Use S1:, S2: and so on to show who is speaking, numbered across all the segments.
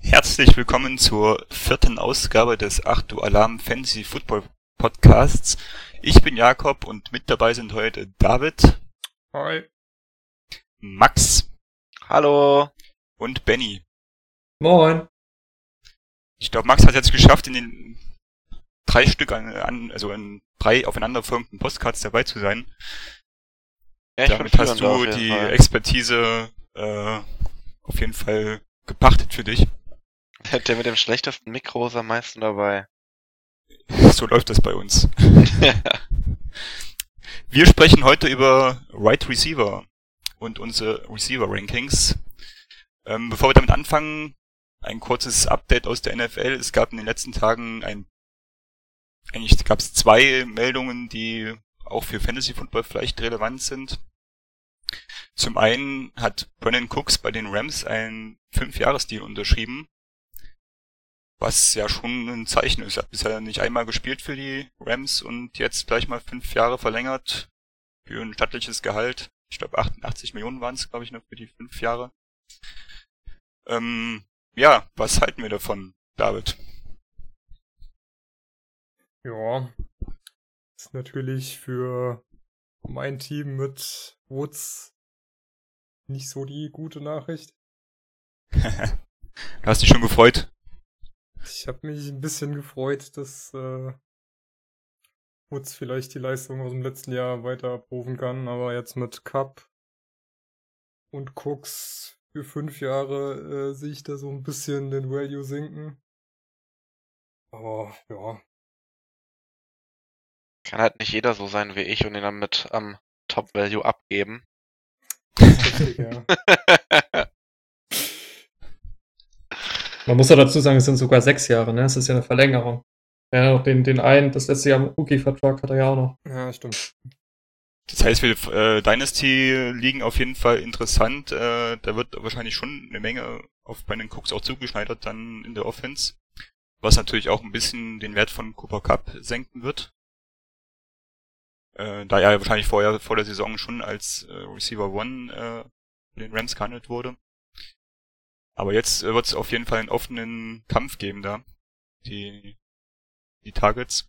S1: Herzlich willkommen zur vierten Ausgabe des 8 Uhr Alarm Fantasy Football Podcasts. Ich bin Jakob und mit dabei sind heute David,
S2: Hi.
S1: Max
S3: Hallo.
S1: und Benny.
S2: Moin.
S1: Ich glaube, Max hat es jetzt geschafft, in den drei Stück an, an also in drei aufeinanderfolgenden Postcards dabei zu sein.
S3: Ja, ich
S1: Damit hast du die
S3: Fall.
S1: Expertise äh, auf jeden Fall gepachtet für dich.
S3: Der mit dem schlechtesten Mikro ist am meisten dabei.
S1: So läuft das bei uns. Wir sprechen heute über Right Receiver und unsere Receiver Rankings. Ähm, bevor wir damit anfangen, ein kurzes Update aus der NFL. Es gab in den letzten Tagen ein, eigentlich gab es zwei Meldungen, die auch für Fantasy Football vielleicht relevant sind. Zum einen hat Brennan Cooks bei den Rams einen Fünfjahresdeal unterschrieben, was ja schon ein Zeichen ist. Er hat bisher nicht einmal gespielt für die Rams und jetzt gleich mal fünf Jahre verlängert für ein stattliches Gehalt. Ich glaube 88 Millionen waren es, glaube ich, noch für die fünf Jahre. Ähm, ja, was halten wir davon, David?
S2: Ja. Ist natürlich für mein Team mit Woods nicht so die gute Nachricht.
S1: du hast dich schon gefreut.
S2: Ich habe mich ein bisschen gefreut, dass äh, Woods vielleicht die Leistung aus dem letzten Jahr weiter abrufen kann, aber jetzt mit Cup und Cooks für fünf Jahre äh, sehe ich da so ein bisschen den Value sinken. Aber ja,
S3: Kann halt nicht jeder so sein wie ich und ihn dann mit am Top Value abgeben.
S2: richtig, ja.
S4: Man muss ja dazu sagen, es sind sogar sechs Jahre, ne? Es ist ja eine Verlängerung. Ja, noch den, den einen, das letzte Jahr im Rookie-Vertrag hat er ja auch noch.
S2: Ja, stimmt.
S1: Das heißt, für äh, Dynasty liegen auf jeden Fall interessant. Äh, da wird wahrscheinlich schon eine Menge auf Brandon Cooks auch zugeschneidert dann in der Offense. Was natürlich auch ein bisschen den Wert von Cooper Cup senken wird. Äh, da er wahrscheinlich vorher vor der Saison schon als äh, Receiver One äh, für den Rams gehandelt wurde. Aber jetzt äh, wird es auf jeden Fall einen offenen Kampf geben da. Die, die Targets.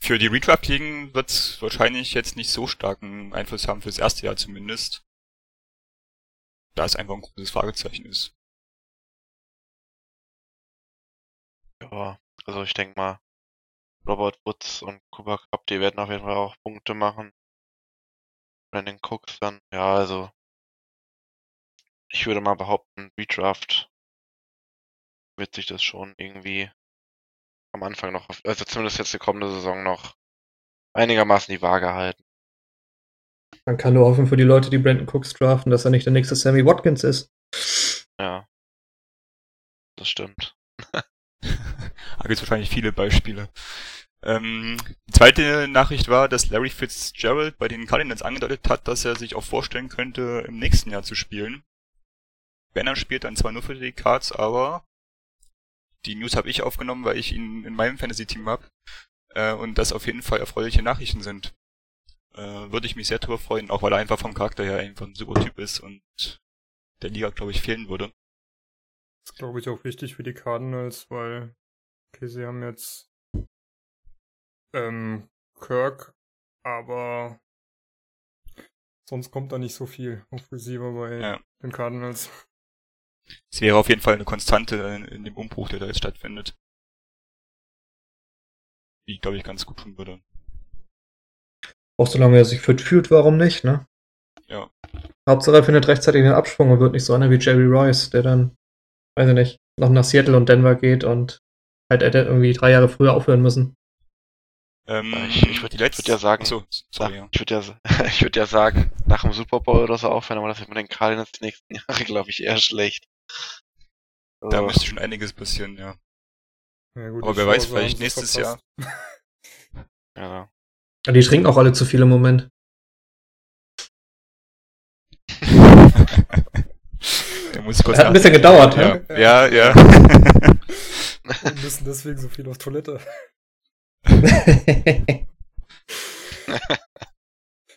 S1: Für die Redraft-Ligen wird es wahrscheinlich jetzt nicht so starken Einfluss haben, fürs erste Jahr zumindest. Da es einfach ein großes Fragezeichen ist.
S3: Ja, also ich denke mal, Robert Woods und Cooper Cup, die werden auf jeden Fall auch Punkte machen. Brandon Cooks dann, ja, also ich würde mal behaupten, Redraft wird sich das schon irgendwie am Anfang noch, also zumindest jetzt die kommende Saison noch einigermaßen die Waage halten.
S4: Man kann nur hoffen für die Leute, die Brandon Cooks draften, dass er nicht der nächste Sammy Watkins ist.
S3: Ja. Das stimmt.
S1: Da gibt es wahrscheinlich viele Beispiele. Ähm, die zweite Nachricht war, dass Larry Fitzgerald bei den Cardinals angedeutet hat, dass er sich auch vorstellen könnte, im nächsten Jahr zu spielen. Wenn er spielt, dann zwar nur für die Cards, aber die News habe ich aufgenommen, weil ich ihn in meinem Fantasy-Team habe. Äh, und das auf jeden Fall erfreuliche Nachrichten sind. Äh, würde ich mich sehr drüber freuen, auch weil er einfach vom Charakter her einfach ein super Typ ist und der Liga, glaube ich, fehlen würde.
S2: Das ist, glaube ich, auch wichtig für die Cardinals, weil, okay, sie haben jetzt ähm, Kirk, aber sonst kommt da nicht so viel auf Receiver bei
S1: Ja.
S2: den Cardinals.
S1: Es wäre auf jeden Fall eine Konstante in, in dem Umbruch, der da jetzt stattfindet. Die, glaube ich, ganz gut tun würde.
S4: Auch solange er sich fit fühlt, warum nicht, ne?
S1: Ja.
S4: Hauptsache er findet rechtzeitig den Absprung und wird nicht so einer wie Jerry Rice, der dann, weiß ich nicht, noch nach Seattle und Denver geht und halt hätte irgendwie drei Jahre früher aufhören müssen.
S1: Ähm,
S3: Ich, ich würde würd ja sagen,
S1: Achso, sorry,
S3: nach,
S1: ja.
S3: ich würde ja, ich würd ja sagen, nach dem Super Bowl oder so aufhören, aber das wird mit den Cardinals die nächsten Jahre, glaube ich, eher schlecht.
S1: Da
S3: Also,
S1: müsste schon einiges passieren, ja.
S2: Ja, gut,
S1: Aber wer weiß, vielleicht nächstes
S2: verpasst.
S3: ja.
S4: Ja, die trinken auch alle zu viel im Moment.
S1: Muss kurz
S4: Hat ein bisschen gedauert,
S1: ja.
S4: ne?
S1: Ja, ja.
S2: Wir müssen deswegen so viel auf Toilette.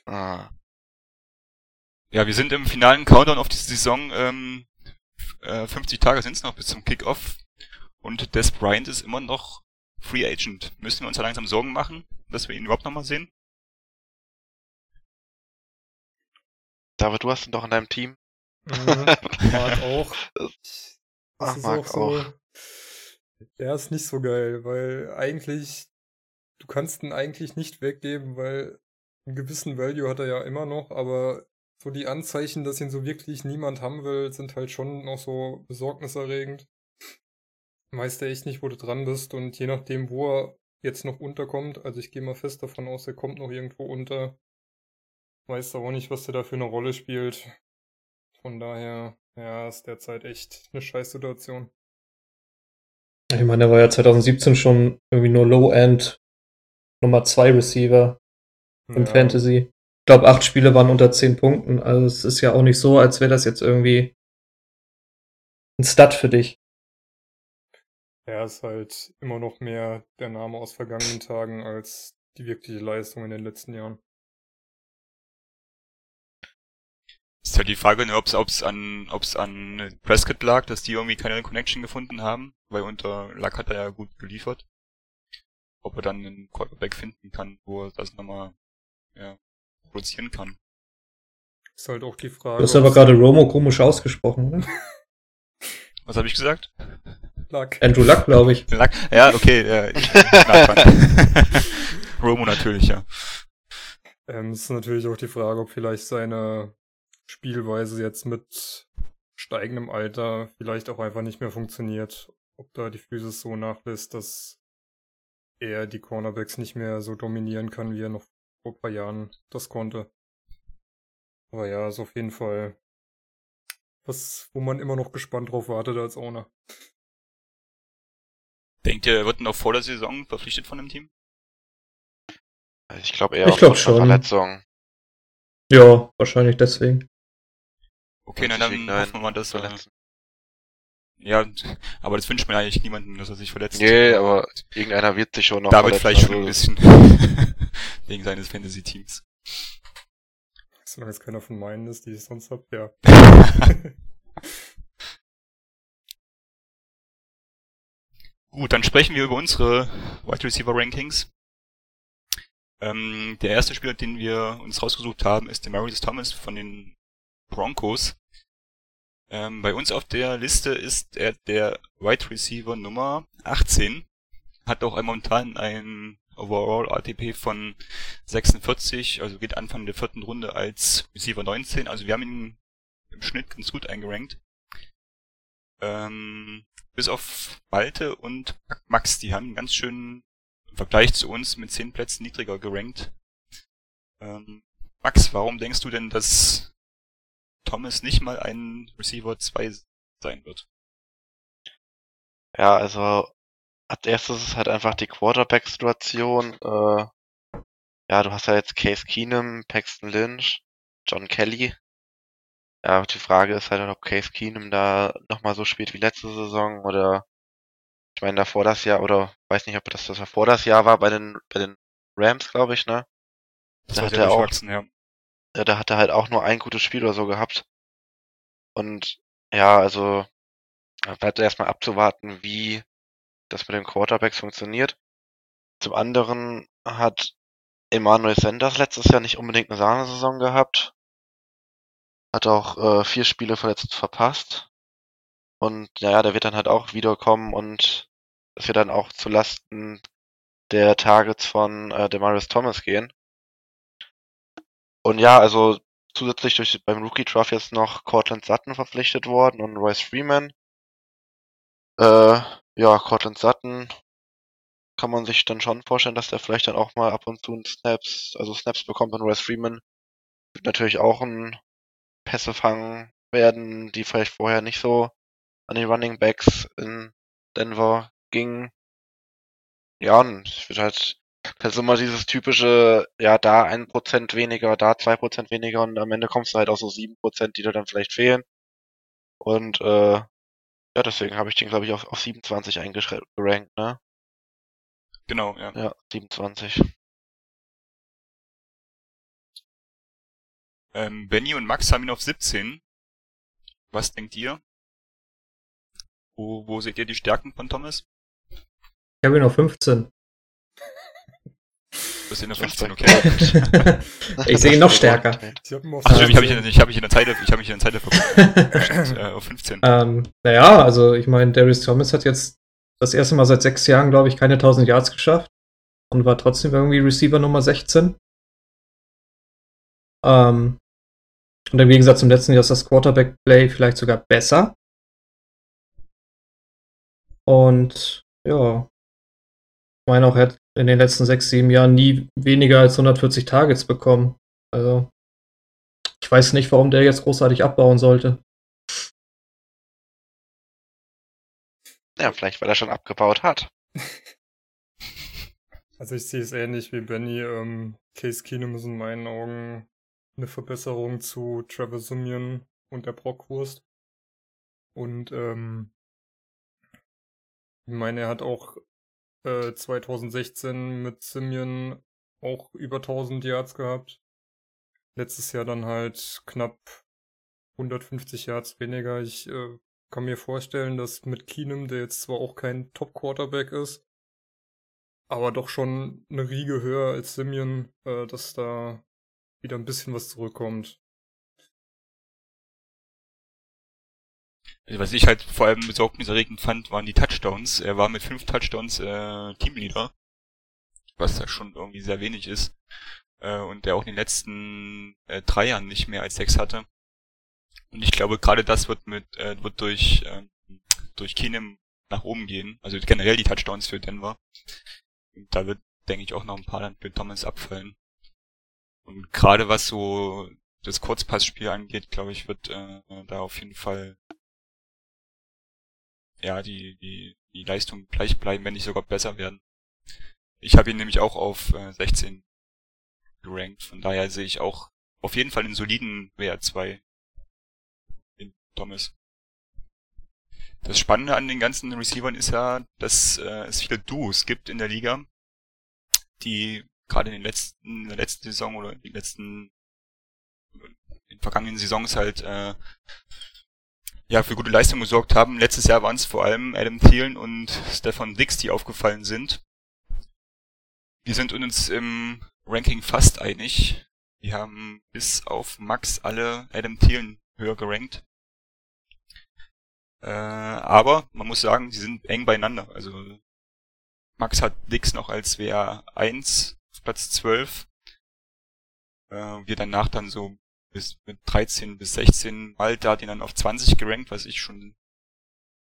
S3: Ah.
S1: Ja, wir sind im finalen Countdown auf die Saison. Ähm, äh, 50 Tage sind es noch bis zum Kickoff. Und Des Bryant ist immer noch Free Agent. Müssen wir uns da langsam Sorgen machen, dass wir ihn überhaupt nochmal sehen?
S3: David, du hast ihn doch in deinem Team.
S2: Mhm, Marc auch. Das
S3: Ach,
S2: ist
S3: Marc
S2: auch so. Der ist nicht so geil, weil eigentlich, du kannst ihn eigentlich nicht weggeben, weil einen gewissen Value hat er ja immer noch, aber so die Anzeichen, dass ihn so wirklich niemand haben will, sind halt schon noch so besorgniserregend. Weißt du echt nicht, wo du dran bist und je nachdem, wo er jetzt noch unterkommt, also ich gehe mal fest davon aus, er kommt noch irgendwo unter, weißt du auch nicht, was der da für eine Rolle spielt. Von daher, ja, ist derzeit echt eine Scheißsituation.
S4: Ich meine, der war ja 2017 schon irgendwie nur Low-End Nummer 2 Receiver im
S2: Ja,
S4: Fantasy. Ich glaube, acht Spiele waren unter 10 Punkten. Also es ist ja auch nicht so, als wäre das jetzt irgendwie ein Stud für dich.
S2: Er ist halt immer noch mehr der Name aus vergangenen Tagen als die wirkliche Leistung in den letzten Jahren.
S1: Ist halt die Frage, ne, ob es an, ob's an Prescott lag, dass die irgendwie keine Connection gefunden haben, weil unter Luck hat er ja gut geliefert. Ob er dann einen Quarterback finden kann, wo er das nochmal ja, produzieren kann.
S2: Ist halt auch die Frage.
S4: Du hast aber gerade Romo komisch ausgesprochen, oder?
S1: Was habe ich gesagt?
S2: lag.
S4: Andrew Luck, glaube ich.
S1: Luck? Ja, okay, ja, ich, nah dran. Romo natürlich, ja.
S2: Ähm, ist natürlich auch die Frage, ob vielleicht seine Spielweise jetzt mit steigendem Alter vielleicht auch einfach nicht mehr funktioniert. Ob da die Physis so nachlässt, dass er die Cornerbacks nicht mehr so dominieren kann, wie er noch vor ein paar Jahren das konnte. Aber ja, ist auf jeden Fall was, wo man immer noch gespannt drauf wartet als Owner.
S1: Denkt ihr, er wird noch vor der Saison verpflichtet von dem Team?
S3: Ich glaube eher
S4: Ich
S3: auf
S4: glaub schon.
S3: Verletzung.
S4: Ja, wahrscheinlich deswegen.
S1: Okay, na dann hoffen wir mal, dass
S3: verletzen.
S1: Ja, aber das wünscht man eigentlich niemandem, dass er sich verletzt.
S3: Nee, aber irgendeiner wird sich schon noch
S1: David
S3: verletzen,
S1: vielleicht schon ein
S3: also
S1: bisschen. Wegen seines Fantasy-Teams.
S2: Solange es keiner von meinen ist, die ich sonst hab, ja.
S1: Gut, dann sprechen wir über unsere Wide Receiver Rankings. Ähm, der erste Spieler, den wir uns rausgesucht haben, ist der Marius Thomas von den Broncos. Ähm, bei uns auf der Liste ist er der Wide Receiver Nummer 18. Hat auch momentan ein Overall ATP von 46, also geht Anfang der vierten Runde als Receiver 19. Also wir haben ihn im Schnitt ganz gut eingerankt. Ähm, bis auf Malte und Max, die haben einen ganz im Vergleich zu uns mit 10 Plätzen niedriger gerankt. Ähm, Max, warum denkst du denn, dass Thomas nicht mal ein Receiver 2 sein wird?
S3: Ja, also als erstes ist halt einfach die Quarterback-Situation. Äh, ja, du hast ja jetzt Case Keenum, Paxton Lynch, John Kelly. Ja, die Frage ist halt, ob Case Keenum da nochmal so spielt wie letzte Saison oder ich meine davor das Jahr oder weiß nicht, ob das das davor das Jahr war bei den bei den Rams, glaube ich, ne?
S1: Das
S3: Da hat er auch-
S1: ja.
S3: Ja, da hat er halt auch nur ein gutes Spiel oder so gehabt. Und ja, also bleibt erstmal abzuwarten, wie das mit den Quarterbacks funktioniert. Zum anderen hat Emmanuel Sanders letztes Jahr nicht unbedingt eine Sahnesaison gehabt. Hat auch äh, vier Spiele verletzt verpasst. Und naja, der wird dann halt auch wiederkommen und es wird dann auch zu Lasten der Targets von äh, Demarius Thomas gehen. Und ja, also zusätzlich durch beim Rookie Draft jetzt noch Cortland Sutton verpflichtet worden und Royce Freeman. Äh, ja, Cortland Sutton kann man sich dann schon vorstellen, dass der vielleicht dann auch mal ab und zu Snaps, also Snaps bekommt und Royce Freeman wird natürlich auch ein Pässe fangen werden, die vielleicht vorher nicht so an die Running Backs in Denver gingen. Ja, und es wird halt, das ist immer dieses typische, ja, da ein Prozent weniger, da zwei Prozent weniger und am Ende kommst du halt auf so sieben Prozent, die dir dann vielleicht fehlen. Und äh, ja, deswegen habe ich den, glaube ich, auf, auf 27 eingerankt, ne?
S1: Genau, ja.
S3: Ja, 27.
S1: Ähm, Benny und Max haben ihn auf 17. Was denkt ihr? Wo, wo seht ihr die Stärken von Thomas?
S4: Ich habe ihn auf 15.
S1: Du bist in der
S3: Das
S1: 15,
S3: war
S1: okay.
S4: ich sehe ihn noch stärker.
S2: Ich hab ihn auf
S1: Ach, stimmt, ich habe mich,
S2: 13.
S1: in- ich hab mich in der Zeit, ich habe mich in der Zeit verguckt. äh, auf 15.
S4: ähm, naja, also ich meine, Darius Thomas hat jetzt das erste Mal seit sechs Jahren, glaube ich, keine 1000 Yards geschafft und war trotzdem irgendwie Receiver Nummer 16. Ähm, und im Gegensatz zum letzten Jahr ist das Quarterback-Play vielleicht sogar besser. Und ja, ich meine auch, er hat in den letzten sechs, sieben Jahren nie weniger als 140 Targets bekommen. Also ich weiß nicht, warum der jetzt großartig abbauen sollte.
S3: Ja, vielleicht, weil er schon abgebaut hat.
S2: Also ich sehe es ähnlich wie Benny. Ähm, Case Keenum ist in meinen Augen eine Verbesserung zu Trevor Simeon und der Brockwurst. Und ähm, ich meine, er hat auch äh, 2016 mit Simeon auch über 1000 Yards gehabt. Letztes Jahr dann halt knapp 150 Yards weniger. Ich äh, kann mir vorstellen, dass mit Keenum, der jetzt zwar auch kein Top-Quarterback ist, aber doch schon eine Riege höher als Simeon, äh, dass da wieder ein bisschen was zurückkommt.
S1: Was ich halt vor allem besorgniserregend fand, waren die Touchdowns. Er war mit fünf Touchdowns äh, Teamleader, was ja schon irgendwie sehr wenig ist. Äh, und der auch in den letzten äh, drei Jahren nicht mehr als sechs hatte. Und ich glaube, gerade das wird mit äh, wird durch äh, durch Keenum nach oben gehen. Also generell die Touchdowns für Denver. Und da wird, denke ich, auch noch ein paar dann für Thomas abfallen. Und gerade was so das Kurzpassspiel angeht, glaube ich, wird äh, da auf jeden Fall ja die, die, die Leistung gleich bleiben, wenn nicht sogar besser werden. Ich habe ihn nämlich auch auf äh, 16 gerankt, von daher sehe ich auch auf jeden Fall einen soliden WR2 in Thomas. Das Spannende an den ganzen Receivern ist ja, dass äh, es viele Duos gibt in der Liga, die gerade in den letzten, in der letzten Saison oder in den letzten, in den vergangenen Saisons halt äh, ja für gute Leistung gesorgt haben. Letztes Jahr waren es vor allem Adam Thielen und Stefan Dix, die aufgefallen sind. Wir sind uns im Ranking fast einig. Wir haben bis auf Max alle Adam Thielen höher gerankt. Äh, aber man muss sagen, sie sind eng beieinander. Also Max hat Dix noch als WR1 auf Platz 12. Äh, wir danach dann so bis mit 13 bis 16. Malta hat ihn dann auf 20 gerankt, was ich schon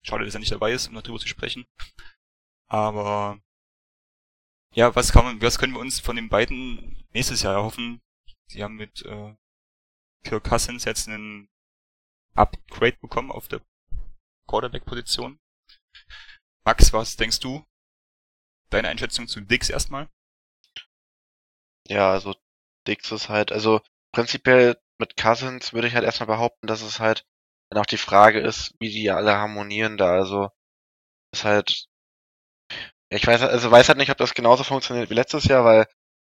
S1: schade, dass er nicht dabei ist, um darüber zu sprechen. Aber ja, was kann man, was können wir uns von den beiden nächstes Jahr erhoffen? Sie haben mit äh, Kirk Cousins jetzt einen Upgrade bekommen auf der Quarterback-Position. Max, was denkst du? Deine Einschätzung zu Dix erstmal?
S3: Ja, also Dix ist halt, also prinzipiell mit Cousins würde ich halt erstmal behaupten, dass es halt dann auch die Frage ist, wie die alle harmonieren da. Also ist halt, ich weiß also weiß halt nicht, ob das genauso funktioniert wie letztes Jahr, weil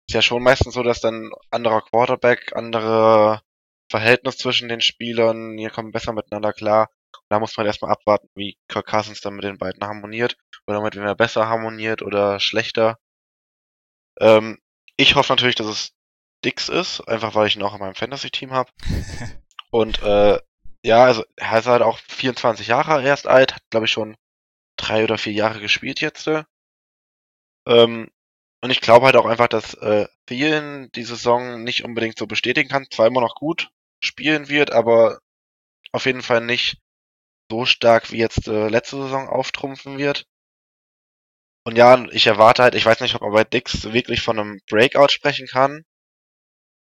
S3: es ja schon meistens so, dass dann anderer Quarterback, andere Verhältnis zwischen den Spielern, hier kommen besser miteinander klar. Und da muss man erstmal abwarten, wie Kirk Cousins dann mit den beiden harmoniert oder mit wem er besser harmoniert oder schlechter. Ähm, ich hoffe natürlich, dass es Dix ist, einfach weil ich ihn auch in meinem Fantasy-Team habe. Und äh, ja, also er ist halt auch 24 Jahre erst alt, hat glaube ich schon drei oder vier Jahre gespielt jetzt. äh. Ähm, und ich glaube halt auch einfach, dass äh, Thielen die Saison nicht unbedingt so bestätigen kann, zwar immer noch gut spielen wird, aber auf jeden Fall nicht so stark wie jetzt äh, letzte Saison auftrumpfen wird. Und ja, ich erwarte halt, ich weiß nicht, ob man bei Dix wirklich von einem Breakout sprechen kann.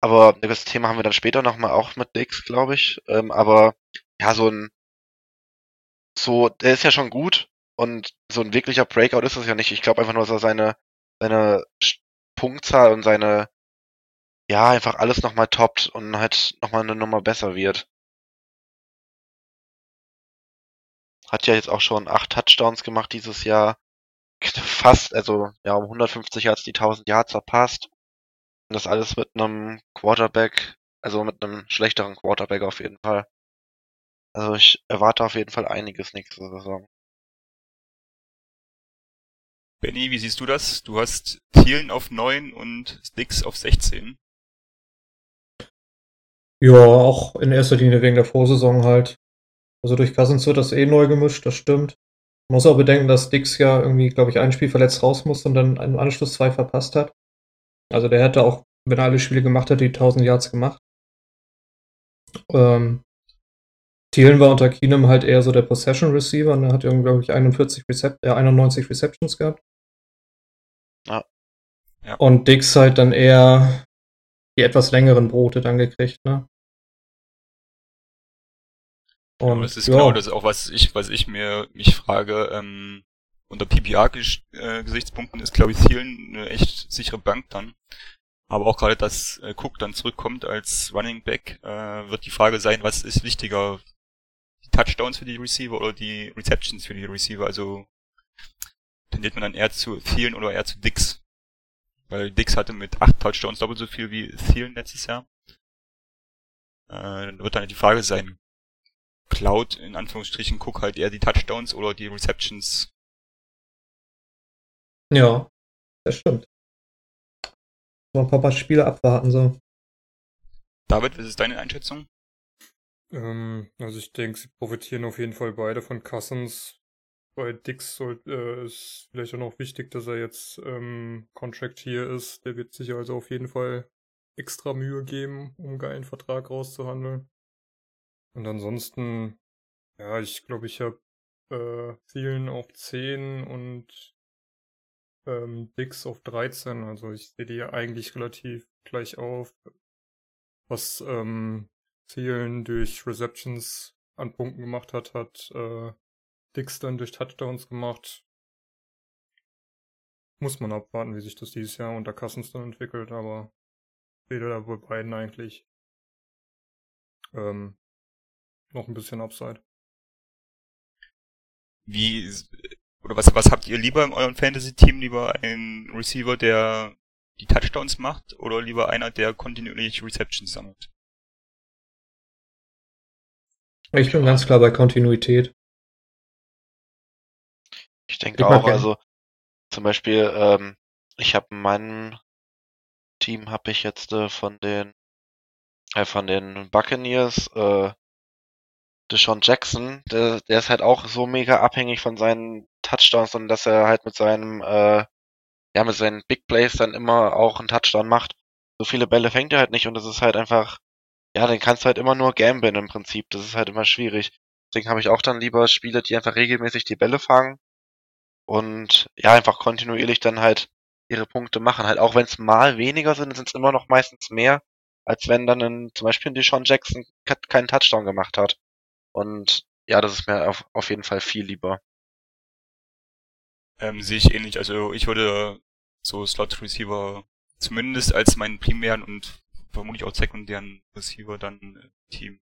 S3: Aber das Thema haben wir dann später nochmal auch mit Dix, glaube ich. Ähm, aber ja, so ein so, der ist ja schon gut und so ein wirklicher Breakout ist es ja nicht. Ich glaube einfach nur, dass er seine, seine Punktzahl und seine, ja, einfach alles nochmal toppt und halt nochmal eine Nummer besser wird. hat ja jetzt auch schon acht Touchdowns gemacht dieses Jahr. Fast, also ja, um 150 Yards die 1000 Yards verpasst. Und das alles mit einem Quarterback, also mit einem schlechteren Quarterback auf jeden Fall. Also ich erwarte auf jeden Fall einiges nächste Saison.
S1: Benny, wie siehst du das? Du hast Thielen auf 9 und Sticks auf 16.
S4: Ja, auch in erster Linie wegen der Vorsaison halt. Also durch Cousins wird das eh neu gemischt, das stimmt. Man muss auch bedenken, dass Dix ja irgendwie, glaube ich, ein Spiel verletzt raus muss und dann im Anschluss zwei verpasst hat. Also der hätte auch, wenn er alle Spiele gemacht hätte, die 1000 Yards gemacht. Ähm, Thielen war unter Keenum halt eher so der Possession Receiver und er hat irgendwie, glaube ich, 41 Recep äh, 91 Receptions gehabt.
S3: Ja.
S1: Ja.
S4: Und Dix halt dann eher die etwas längeren Brote dann gekriegt, ne?
S1: Und
S4: Und
S1: das ist
S4: ja,
S1: genau das auch, was ich, was ich mir mich frage. Ähm, unter PPR-Gesichtspunkten ist, glaube ich, Thielen eine echt sichere Bank dann. Aber auch gerade, dass äh, Cook dann zurückkommt als Running Back, äh, wird die Frage sein, was ist wichtiger? Die Touchdowns für die Receiver oder die Receptions für die Receiver? Also tendiert man dann eher zu Thielen oder eher zu Dix? Weil Dix hatte mit acht Touchdowns doppelt so viel wie Thielen letztes Jahr. Äh, dann wird dann die Frage sein, Cloud in Anführungsstrichen Cook halt eher die Touchdowns oder die Receptions.
S4: Ja, das stimmt. Mal ein paar, Spiele abwarten, so.
S1: David, was ist deine Einschätzung?
S2: Ähm, also ich denke, sie profitieren auf jeden Fall beide von Cousins. Bei Dix soll, äh, ist vielleicht auch noch wichtig, dass er jetzt ähm, Contract hier ist. Der wird sich also auf jeden Fall extra Mühe geben, um einen geilen Vertrag rauszuhandeln. Und ansonsten, ja, ich glaube, ich habe äh, Thielen auf 10 und ähm, Dix auf 13. Also ich sehe die eigentlich relativ gleich auf. Was ähm, Thielen durch Receptions an Punkten gemacht hat, hat äh, Dix dann durch Touchdowns gemacht. Muss man abwarten, wie sich das dieses Jahr unter Cousins dann entwickelt, aber sehe da bei beiden eigentlich ähm, noch ein bisschen Upside.
S1: Wie, oder was, was habt ihr lieber in eurem Fantasy-Team? Lieber ein Receiver, der die Touchdowns macht oder lieber einer, der kontinuierlich Receptions sammelt?
S4: Ich bin ganz klar bei Kontinuität.
S3: Ich denke
S4: Ich
S3: auch,
S4: gern.
S3: also zum Beispiel, ähm, ich habe in meinem Team habe ich jetzt äh, von den äh, von den Buccaneers äh, Deshaun Jackson, der, der ist halt auch so mega abhängig von seinen Touchdowns und dass er halt mit seinem äh, ja mit seinen Big Plays dann immer auch einen Touchdown macht. So viele Bälle fängt er halt nicht und das ist halt einfach ja, den kannst du halt immer nur gamblen im Prinzip. Das ist halt immer schwierig. Deswegen habe ich auch dann lieber Spieler, die einfach regelmäßig die Bälle fangen und ja, einfach kontinuierlich dann halt ihre Punkte machen. Halt auch wenn es mal weniger sind, sind es immer noch meistens mehr, als wenn dann ein, zum Beispiel ein Deshaun Jackson ke- keinen Touchdown gemacht hat. Und ja, das ist mir auf, auf jeden Fall viel lieber.
S1: Ähm, sehe ich ähnlich. Also ich würde so Slot Receiver zumindest als meinen primären und vermutlich auch sekundären Receiver dann im Team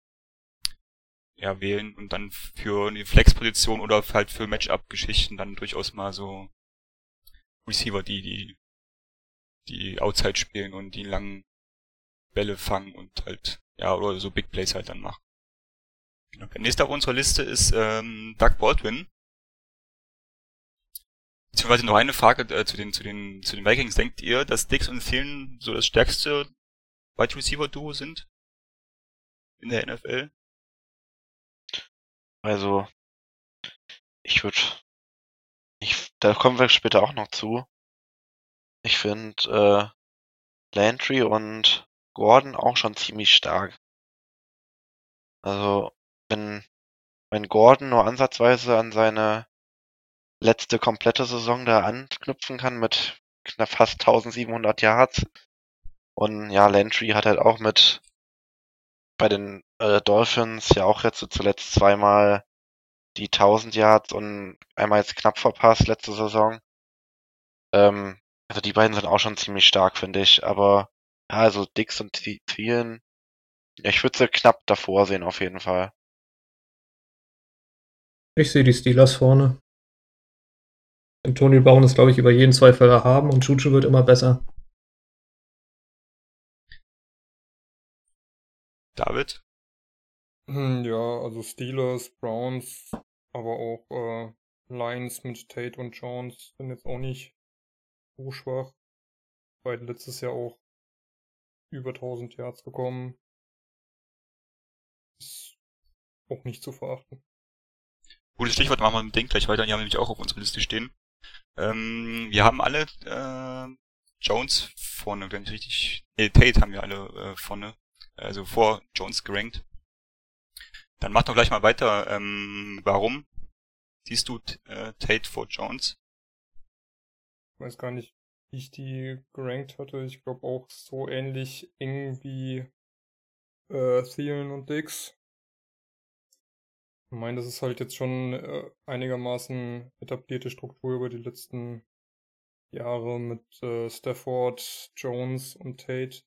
S1: ja, wählen und dann für eine Flex-Position oder halt für Matchup-Geschichten dann durchaus mal so Receiver, die die die Outside spielen und die langen Bälle fangen und halt ja oder so Big Plays halt dann machen. Genau. Der nächste auf unserer Liste ist ähm, Doug Baldwin. Beziehungsweise noch eine Frage äh, zu den zu den zu den Vikings. Denkt ihr, dass Dix und Thielen so das stärkste Wide Receiver Duo sind in der NFL?
S3: Also, ich würde, ich, da kommen wir später auch noch zu. Ich finde äh, Landry und Gordon auch schon ziemlich stark. Also, wenn, wenn Gordon nur ansatzweise an seine letzte komplette Saison da anknüpfen kann mit knapp fast 1700 Yards und ja, Landry hat halt auch mit bei den äh, Dolphins ja auch jetzt zuletzt zweimal die 1000 Yards und einmal jetzt knapp verpasst letzte Saison. Ähm, also die beiden sind auch schon ziemlich stark, finde ich. Aber ja, also Dix und Thi- Thielen, ich würde sie knapp davor sehen auf jeden Fall.
S4: Ich sehe die Steelers vorne. Antonio Brown ist, glaube ich, über jeden Zweifel erhaben und Juju wird immer besser.
S1: David?
S2: Hm, Ja, also Steelers, Browns, aber auch äh, Lions mit Tate und Jones sind jetzt auch nicht so schwach. Beide letztes Jahr auch über 1000 Yards bekommen. Ist auch nicht zu verachten.
S1: Gutes Stichwort, machen wir mit Ding gleich weiter. Die haben nämlich auch auf unserer Liste stehen. Ähm, wir haben alle äh, Jones vorne, wenn ich richtig. Nee, Tate haben wir alle äh, vorne. Also vor Jones gerankt. Dann mach doch gleich mal weiter. Ähm, warum siehst du äh, Tate vor Jones?
S2: Ich weiß gar nicht, wie ich die gerankt hatte. Ich glaube auch so ähnlich eng wie äh, Thielen und Dix. Ich meine, das ist halt jetzt schon äh, einigermaßen etablierte Struktur über die letzten Jahre mit äh, Stafford, Jones und Tate.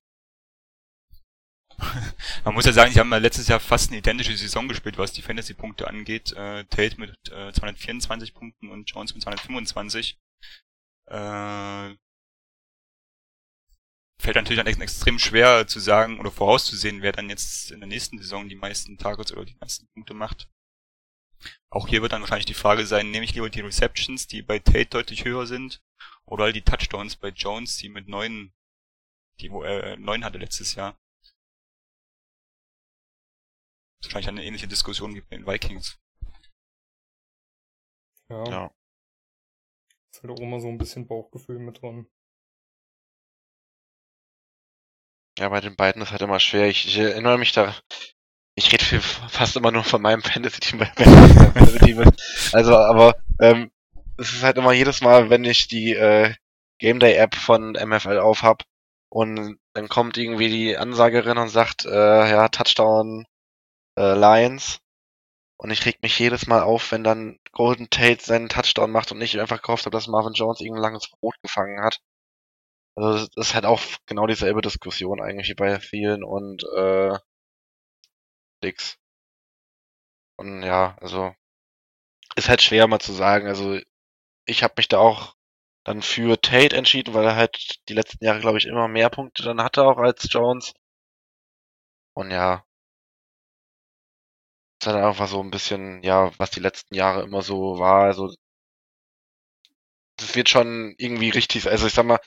S1: Man muss ja sagen, sie haben ja letztes Jahr fast eine identische Saison gespielt, was die Fantasy-Punkte angeht. Äh, Tate mit äh, 224 Punkten und Jones mit 225. Äh, fällt natürlich dann ex extrem schwer zu sagen oder vorauszusehen, wer dann jetzt in der nächsten Saison die meisten Targets oder die meisten Punkte macht. Auch hier wird dann wahrscheinlich die Frage sein, nehme ich lieber die Receptions, die bei Tate deutlich höher sind, oder die Touchdowns bei Jones, die mit neun, die wo er neun hatte letztes Jahr. Wahrscheinlich eine ähnliche Diskussion gibt bei den Vikings.
S2: Ja.
S3: Ja.
S2: Ist halt auch immer so ein bisschen Bauchgefühl mit dran.
S3: Ja, bei den beiden ist halt immer schwer. Ich, ich erinnere mich da. Ich rede fast immer nur von meinem Fantasy-Team. weil mein Fantasy-Team ist. Also, aber ähm, es ist halt immer jedes Mal, wenn ich die äh, Game Day App von MFL aufhab und dann kommt irgendwie die Ansagerin und sagt, äh, ja, Touchdown äh, Lions. Und ich reg mich jedes Mal auf, wenn dann Golden Tate seinen Touchdown macht und ich einfach gehofft habe, dass Marvin Jones irgendein langes Brot gefangen hat. Also das ist halt auch genau dieselbe Diskussion eigentlich wie bei vielen und äh, Dix. Und ja, also ist halt schwer mal zu sagen. Also ich habe mich da auch dann für Tate entschieden, weil er halt die letzten Jahre, glaube ich, immer mehr Punkte dann hatte auch als Jones. Und ja, ist halt einfach so ein bisschen, ja, was die letzten Jahre immer so war. Also das wird schon irgendwie richtig, also ich sag mal,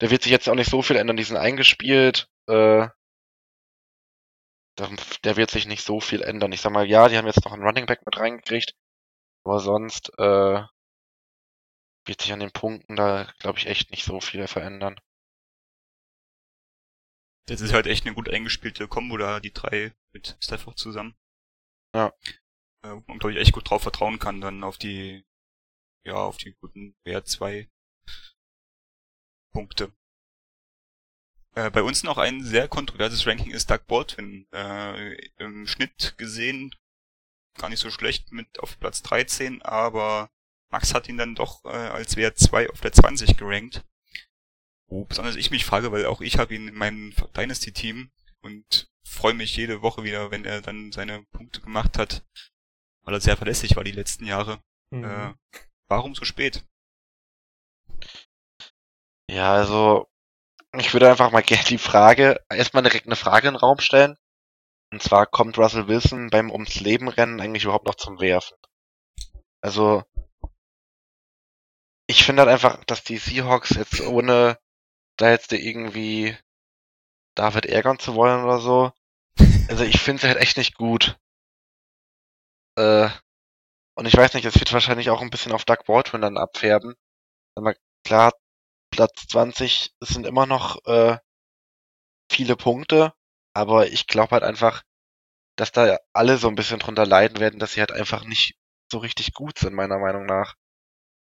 S3: der wird sich jetzt auch nicht so viel ändern, die sind eingespielt. Äh, der, der wird sich nicht so viel ändern. Ich sag mal, ja, die haben jetzt noch einen Running Back mit reingekriegt, aber sonst äh, wird sich an den Punkten da, glaube ich, echt nicht so viel verändern.
S1: Das ist halt echt eine gut eingespielte Kombo da, die drei mit Stafford zusammen.
S3: Ja.
S1: Äh, wo man, glaube ich, echt gut drauf vertrauen kann, dann auf die, ja, auf die guten WR2 Punkte. Äh, bei uns noch ein sehr kontroverses Ranking ist Doug Baldwin. Äh, Im Schnitt gesehen gar nicht so schlecht mit auf Platz 13, aber Max hat ihn dann doch äh, als WR2 auf der 20 gerankt. Wo besonders ich mich frage, weil auch ich habe ihn in meinem Dynasty-Team und freue mich jede Woche wieder, wenn er dann seine Punkte gemacht hat, weil er sehr verlässlich war die letzten Jahre.
S2: Mhm.
S1: Äh, warum so spät?
S3: Ja, also ich würde einfach mal gerne die Frage, erstmal direkt eine Frage in den Raum stellen. Und zwar kommt Russell Wilson beim ums Leben rennen eigentlich überhaupt noch zum Werfen? Also ich finde halt einfach, dass die Seahawks jetzt ohne da jetzt irgendwie David ärgern zu wollen oder so, also ich finde sie halt echt nicht gut. Äh, und ich weiß nicht, es wird wahrscheinlich auch ein bisschen auf Doug Baldwin dann abfärben. Aber klar, Platz 20 es sind immer noch äh, viele Punkte, aber ich glaube halt einfach, dass da alle so ein bisschen drunter leiden werden, dass sie halt einfach nicht so richtig gut sind, meiner Meinung nach.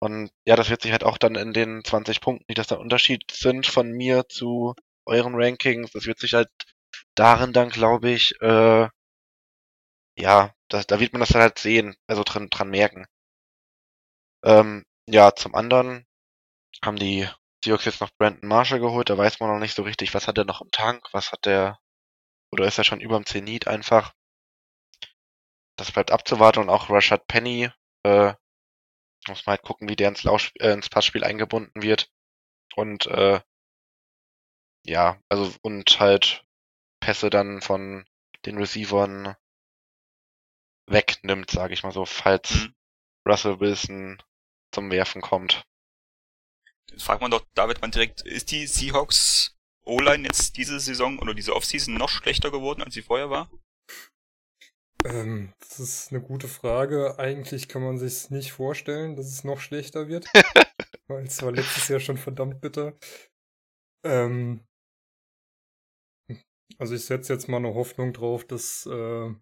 S3: Und ja, das wird sich halt auch dann in den 20 Punkten, die das dann Unterschied sind von mir zu euren Rankings, das wird sich halt darin dann, glaube ich, äh, ja, da, da wird man das dann halt sehen, also dran, dran merken. Ähm, ja, zum anderen haben die Seahawks jetzt noch Brandon Marshall geholt, da weiß man noch nicht so richtig, was hat er noch im Tank, was hat der, oder ist er schon überm Zenit einfach. Das bleibt abzuwarten und auch Rashad Penny Äh, muss man halt gucken, wie der ins, Laufsp äh, ins Passspiel eingebunden wird. Und äh, ja, also und halt Pässe dann von den Receivern wegnimmt, sage ich mal so, falls
S1: Mhm.
S3: Russell Wilson zum Werfen kommt.
S1: Fragt man doch David mal direkt, ist die Seahawks O-Line jetzt diese Saison oder diese Offseason noch schlechter geworden, als sie vorher war?
S2: Ähm, das ist eine gute Frage. Eigentlich kann man sich nicht vorstellen, dass es noch schlechter wird. weil es war letztes Jahr schon verdammt bitter. Ähm, also ich setze jetzt mal eine Hoffnung drauf, dass äh,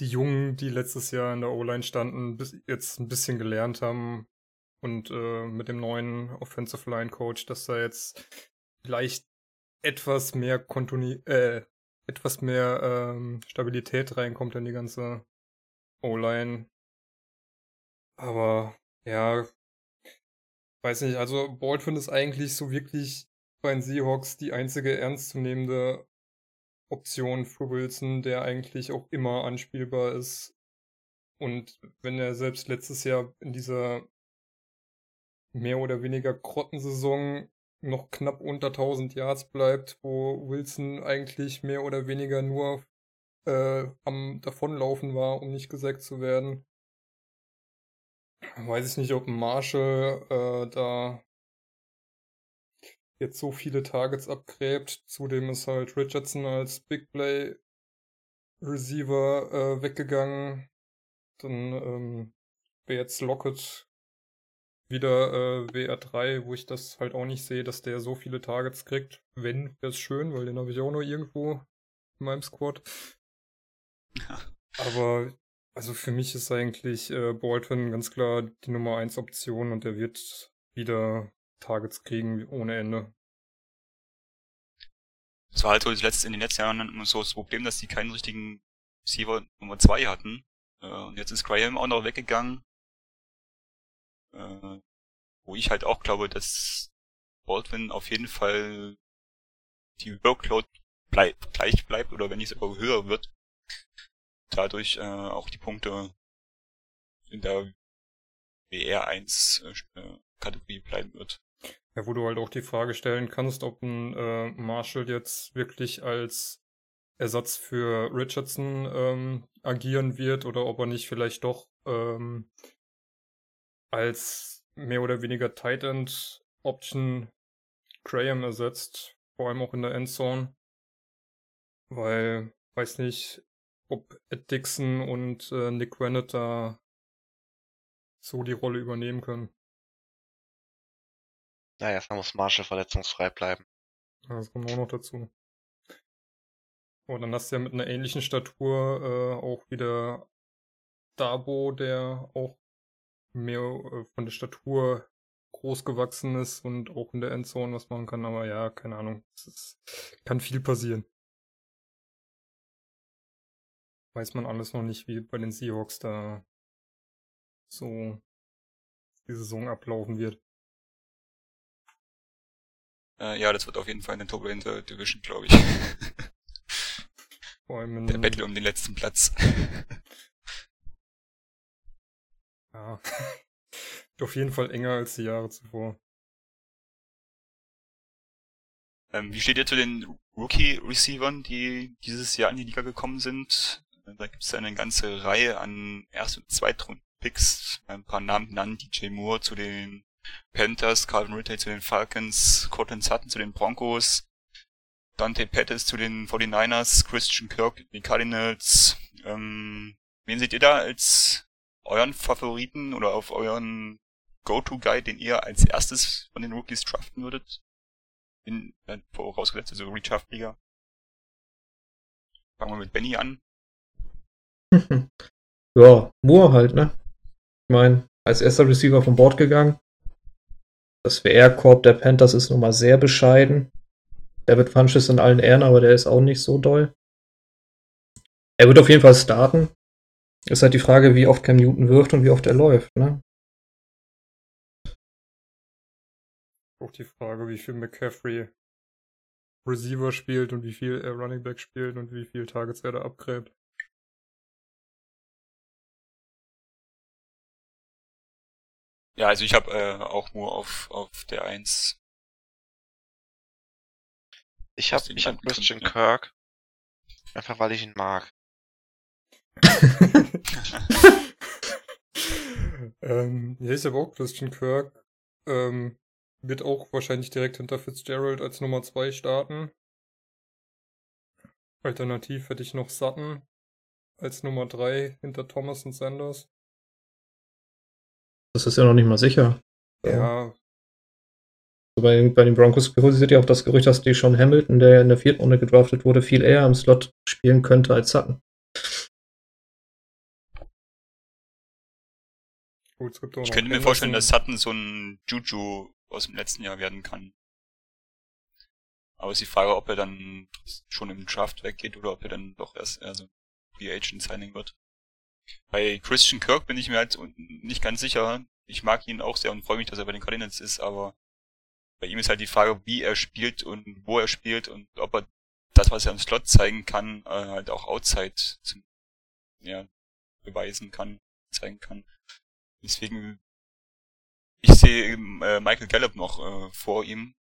S2: die Jungen, die letztes Jahr in der O-Line standen, bis jetzt ein bisschen gelernt haben und äh, mit dem neuen Offensive Line Coach, dass da jetzt vielleicht etwas mehr Kontinu äh, etwas mehr ähm, Stabilität reinkommt in die ganze O-Line. Aber ja, weiß nicht, also Baldwin ist eigentlich so wirklich bei den Seahawks die einzige ernstzunehmende Option für Wilson, der eigentlich auch immer anspielbar ist. Und wenn er selbst letztes Jahr in dieser mehr oder weniger Grottensaison noch knapp unter 1000 Yards bleibt, wo Wilson eigentlich mehr oder weniger nur äh, am Davonlaufen war, um nicht gesackt zu werden. Weiß ich nicht, ob Marshall äh, da jetzt so viele Targets abgräbt. Zudem ist halt Richardson als Big Play Receiver äh, weggegangen. Dann ähm, wäre jetzt Lockett wieder äh, WR3, wo ich das halt auch nicht sehe, dass der so viele Targets kriegt. Wenn, wäre es schön, weil den habe ich auch noch irgendwo in meinem Squad. Aber also für mich ist eigentlich äh, Baldwin ganz klar die Nummer 1 Option und der wird wieder Targets kriegen ohne Ende.
S1: Das war halt so das letzte, in den letzten Jahren so das Problem, dass die keinen richtigen Receiver Nummer 2 hatten. Äh, und jetzt ist Graham auch noch weggegangen. Äh, wo ich halt auch glaube, dass Baldwin auf jeden Fall die Workload bleib, gleich bleibt oder wenn nicht sogar höher wird. Dadurch äh, auch die Punkte in der WR1 äh, bleiben wird.
S2: Ja, wo du halt auch die Frage stellen kannst, ob ein äh, Marshall jetzt wirklich als Ersatz für Richardson ähm, agieren wird oder ob er nicht vielleicht doch ähm, als mehr oder weniger Tight End Option Graham ersetzt, vor allem auch in der Endzone, weil weiß nicht, ob Ed Dixon und äh, Nick Wennett da so die Rolle übernehmen können.
S3: Naja, erstmal muss Marshall verletzungsfrei bleiben.
S2: Das kommt auch noch dazu. Und dann hast du ja mit einer ähnlichen Statur äh, auch wieder Dabo, der auch mehr äh, von der Statur groß gewachsen ist und auch in der Endzone was machen kann. Aber ja, keine Ahnung. Es ist, kann viel passieren. Weiß man alles noch nicht, wie bei den Seahawks da so die Saison ablaufen wird.
S1: Äh, ja, das wird auf jeden Fall eine turbulente Division, glaube ich.
S2: Vor allem in,
S1: Der Battle um den letzten Platz.
S2: Ja. Auf jeden Fall enger als die Jahre zuvor.
S1: ähm, wie steht ihr zu den Rookie-Receivern, die dieses Jahr in die Liga gekommen sind? Äh, Da gibt es ja eine ganze Reihe an Erst- und Zweitrunden-Picks. Ein paar Namen genannt, DJ Moore zu den Panthers, Calvin Ridley zu den Falcons, Cortland Sutton zu den Broncos, Dante Pettis zu den 49ers, Christian Kirk die Cardinals. Ähm, wen seht ihr da als euren Favoriten oder auf euren Go-To-Guy, den ihr als erstes von den Rookies draften würdet? In, äh, vorausgesetzt, also Redraft-Liga. Fangen wir mit Benny an.
S4: ja, Moore halt, ne? Ich meine, als erster Receiver vom Board gegangen. Das WR-Korb der Panthers ist nun mal sehr bescheiden. David Funches in allen Ehren, aber der ist auch nicht so doll. Er wird auf jeden Fall starten. Ist halt die Frage, wie oft Cam Newton wirft und wie oft er läuft, ne?
S2: Auch die Frage, wie viel McCaffrey Receiver spielt und wie viel er Running Back spielt und wie viel Targets er da abgräbt.
S1: Ja, also ich habe äh, auch nur auf, auf der 1.
S3: Ich hab,
S1: Aus den
S3: ich hab Christian Kirk. Einfach weil ich ihn mag.
S2: Ähm, ja, ich habe auch Christian Kirk. Ähm, wird auch wahrscheinlich direkt hinter Fitzgerald als Nummer 2 starten. Alternativ hätte ich noch Sutton als Nummer 3 hinter Thomas und Sanders.
S4: Das ist ja noch nicht mal sicher.
S2: Ja,
S4: So Bei, bei den Broncos kursiert ja auch das Gerücht, dass die schon Hamilton, der in der vierten Runde gedraftet wurde, viel eher im Slot spielen könnte als Sutton.
S2: Gut, es gibt auch
S1: Ich könnte mir vorstellen, dass
S2: Anderson.
S1: Sutton so ein Juju aus dem letzten Jahr werden kann. Aber es ist die Frage, ob er dann schon im Draft weggeht oder ob er dann doch erst eher so Free Agent Signing wird. Bei Christian Kirk bin ich mir halt nicht ganz sicher. Ich mag ihn auch sehr und freue mich, dass er bei den Cardinals ist, aber bei ihm ist halt die Frage, wie er spielt und wo er spielt und ob er das, was er im Slot zeigen kann, äh, halt auch outside zum, ja, beweisen kann, zeigen kann. Deswegen, ich sehe äh, Michael Gallup noch äh, vor ihm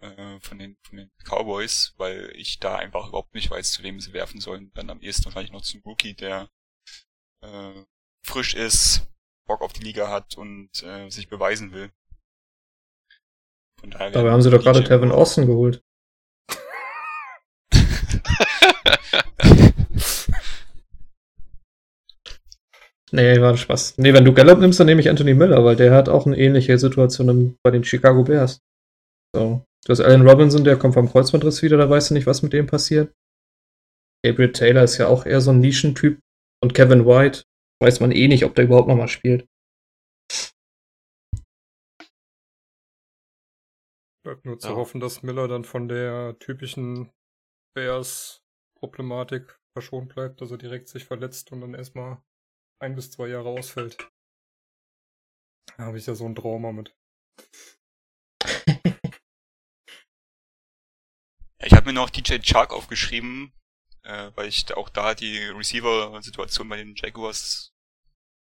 S1: äh, von den von den Cowboys, weil ich da einfach überhaupt nicht weiß, zu wem sie werfen sollen. Dann am ehesten wahrscheinlich noch zum Rookie, der äh, frisch ist, Bock auf die Liga hat und äh, sich beweisen will. Von daher
S4: Dabei haben sie doch gerade Tevin Austin geholt. Nee, war ein Spaß. Nee, wenn du Gallup nimmst, dann nehme ich Anthony Miller, weil der hat auch eine ähnliche Situation im, bei den Chicago Bears. So. Du hast Allen Robinson, der kommt vom Kreuzbandriss wieder, da weißt du nicht, was mit dem passiert. Gabriel Taylor ist ja auch eher so ein Nischentyp. Und Kevin White weiß man eh nicht, ob der überhaupt nochmal spielt.
S2: Bleibt nur zu
S3: Ja.
S2: hoffen, dass Miller dann von der typischen Bears-Problematik verschont bleibt, dass er direkt sich verletzt und dann erstmal ein bis zwei Jahre ausfällt. Da habe ich ja so ein Trauma mit.
S1: Ja, ich habe mir noch DJ Chark aufgeschrieben, äh, weil ich da auch da die Receiver-Situation bei den Jaguars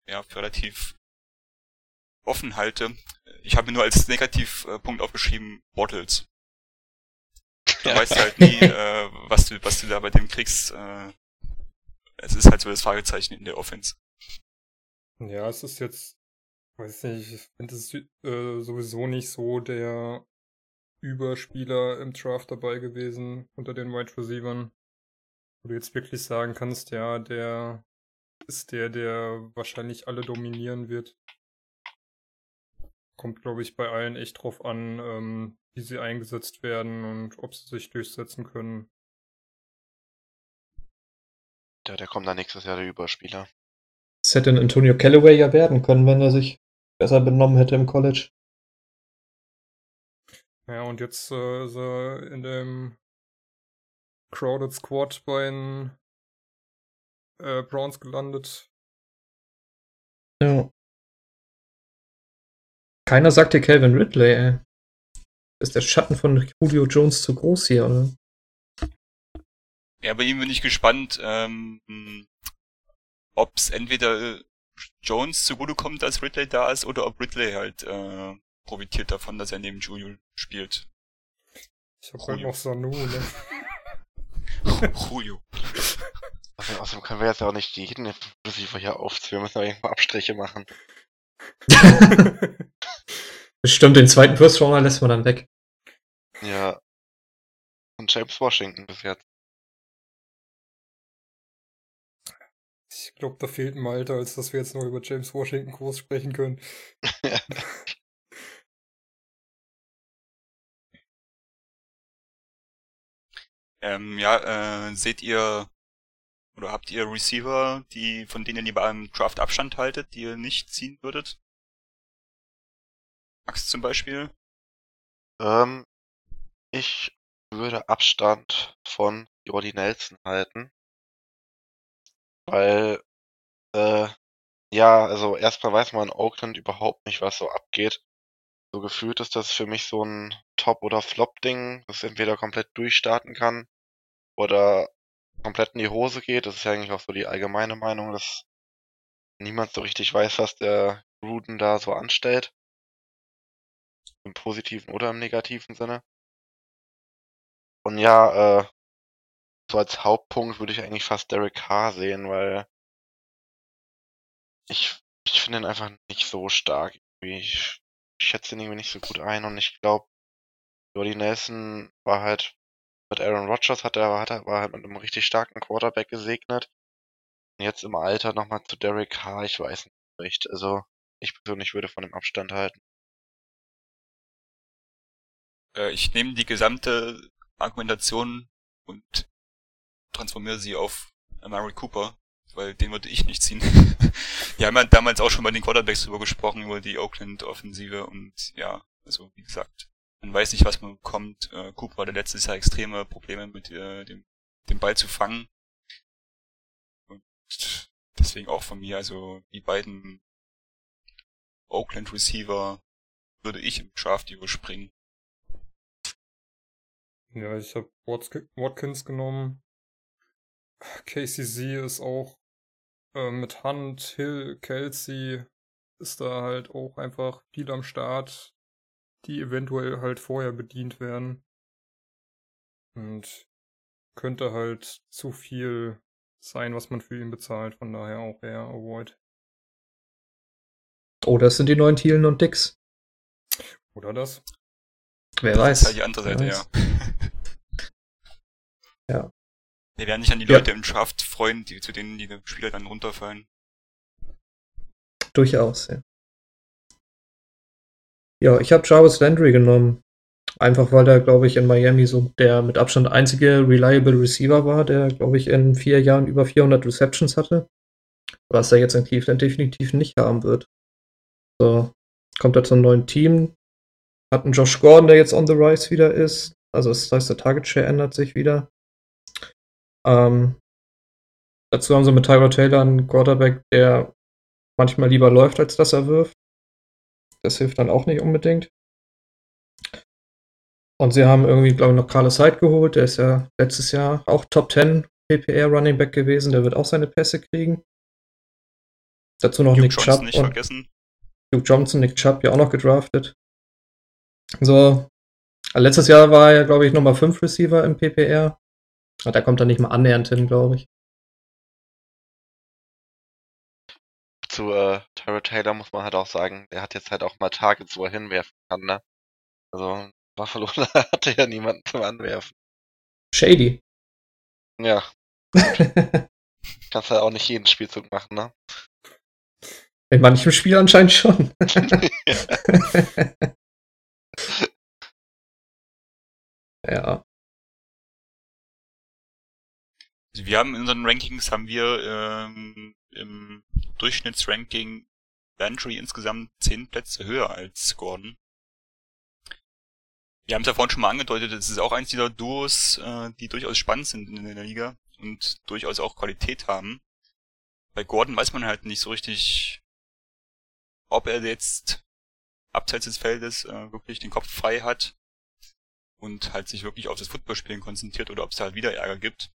S1: ja für relativ offen halte. Ich habe mir nur als Negativpunkt aufgeschrieben Bottles. Du weißt halt nie, äh, was du was du da bei dem kriegst. Äh, es ist halt so das Fragezeichen in der Offense.
S2: Ja, es ist jetzt, weiß nicht, ich finde es äh, sowieso nicht so der Überspieler im Draft dabei gewesen unter den Wide Receivern. Wo du jetzt wirklich sagen kannst, ja, der ist der, der wahrscheinlich alle dominieren wird. Kommt, glaube ich, bei allen echt drauf an, ähm, wie sie eingesetzt werden und ob sie sich durchsetzen können.
S3: Ja, der kommt dann nächstes Jahr der Überspieler.
S4: Das hätte ein Antonio Callaway ja werden können, wenn er sich besser benommen hätte im College.
S2: Ja, und jetzt äh, ist er in dem Crowded Squad bei den äh, Browns gelandet.
S4: Ja. Keiner sagt dir Calvin Ridley, ey. Ist der Schatten von Julio Jones zu groß hier, oder?
S1: Ja, bei ihm bin ich gespannt, ähm, ob es entweder äh, Jones zugutekommt, dass Ridley da ist, oder ob Ridley halt äh, profitiert davon, dass er neben Julio spielt.
S2: Ich habe halt noch Sanu, ne?
S1: Julio.
S3: Außerdem, außerdem können wir jetzt auch nicht jeden Receiver hier aufzählen. Wir müssen auch irgendwo Abstriche machen.
S4: Bestimmt den zweiten First Rounder lässt man dann weg.
S3: Ja. Und James Washington bis jetzt.
S2: Glaube, da fehlt ein Alter, als dass wir jetzt noch über James Washington groß sprechen können.
S1: Ähm, ja, äh, seht ihr oder habt ihr Receiver, die von denen ihr lieber am Draft Abstand haltet, die ihr nicht ziehen würdet? Max zum Beispiel?
S3: Ähm, ich würde Abstand von Jordi Nelson halten. Weil, äh, ja, also erstmal weiß man in Oakland überhaupt nicht, was so abgeht. So gefühlt ist das für mich so ein Top- oder Flop-Ding, das entweder komplett durchstarten kann oder komplett in die Hose geht. Das ist ja eigentlich auch so die allgemeine Meinung, dass niemand so richtig weiß, was der Gruden da so anstellt. Im positiven oder im negativen Sinne. Und ja, äh, so als Hauptpunkt würde ich eigentlich fast Derek Carr sehen, weil ich, ich finde ihn einfach nicht so stark. Ich, ich schätze ihn irgendwie nicht so gut ein und ich glaube, Jordi Nelson war halt mit Aaron Rodgers hat er, er, war halt mit einem richtig starken Quarterback gesegnet. Und jetzt im Alter nochmal zu Derek Carr, ich weiß nicht recht. Also, ich persönlich würde von dem Abstand halten.
S1: Äh, ich nehme die gesamte Argumentation und transformiere sie auf Amari Cooper, weil den würde ich nicht ziehen. Wir haben ja damals auch schon bei den Quarterbacks drüber gesprochen, über die Oakland-Offensive und ja, also wie gesagt, man weiß nicht, was man bekommt. Äh, Cooper hatte letztes Jahr extreme Probleme mit äh, dem, dem Ball zu fangen. Und deswegen auch von mir, also die beiden Oakland Receiver würde ich im Draft überspringen.
S2: Ja, ich habe Watkins genommen. KCZ ist auch äh, mit Hunt, Hill, Kelsey ist da halt auch einfach viel am Start, die eventuell halt vorher bedient werden. Und könnte halt zu viel sein, was man für ihn bezahlt, von daher auch eher Avoid.
S4: Oh, das sind die neuen Thielen und Dicks.
S2: Oder das?
S4: Wer weiß.
S1: Das ist halt die andere Seite, ja.
S4: ja.
S1: Wir werden sich an die
S4: Ja.
S1: Leute im Draft freuen, die, zu denen die Spieler dann runterfallen.
S4: Durchaus, ja. Ja, ich habe Jarvis Landry genommen. Einfach weil er, glaube ich, in Miami so der mit Abstand einzige reliable Receiver war, der, glaube ich, in vier Jahren über 400 Receptions hatte. Was er jetzt in Cleveland definitiv nicht haben wird. So, kommt er zum neuen Team. Hat einen Josh Gordon, der jetzt on the rise wieder ist. Also das heißt, der Target Share ändert sich wieder. Ähm, dazu haben sie mit Tyler Taylor einen Quarterback, der manchmal lieber läuft, als dass er wirft. Das hilft dann auch nicht unbedingt. Und sie haben irgendwie, glaube ich, noch Carlos Hyde geholt. Der ist ja letztes Jahr auch Top 10 PPR Running Back gewesen. Der wird auch seine Pässe kriegen. Dazu noch
S1: Duke
S4: Nick
S1: Johnson
S4: Chubb
S1: nicht
S4: und
S1: vergessen.
S4: Duke Johnson, Nick Chubb ja auch noch gedraftet. So, letztes Jahr war er, glaube ich, Nummer 5 Receiver im PPR. Da kommt er nicht mal annähernd hin, glaube ich.
S3: Zu äh, Tyra Taylor muss man halt auch sagen, der hat jetzt halt auch mal Targets, wo er hinwerfen kann, ne? Also Buffalo hatte ja niemanden zum Anwerfen.
S4: Shady.
S3: Ja, kannst halt auch nicht jeden Spielzug machen, ne?
S4: In manchem Spiel anscheinend schon. ja.
S1: Wir haben in unseren Rankings haben wir ähm, im Durchschnittsranking Landry insgesamt zehn Plätze höher als Gordon. Wir haben es ja vorhin schon mal angedeutet, es ist auch eins dieser Duos, äh, die durchaus spannend sind in der Liga und durchaus auch Qualität haben. Bei Gordon weiß man halt nicht so richtig, ob er jetzt abseits des Feldes äh, wirklich den Kopf frei hat und halt sich wirklich auf das Footballspielen konzentriert oder ob es da halt wieder Ärger gibt.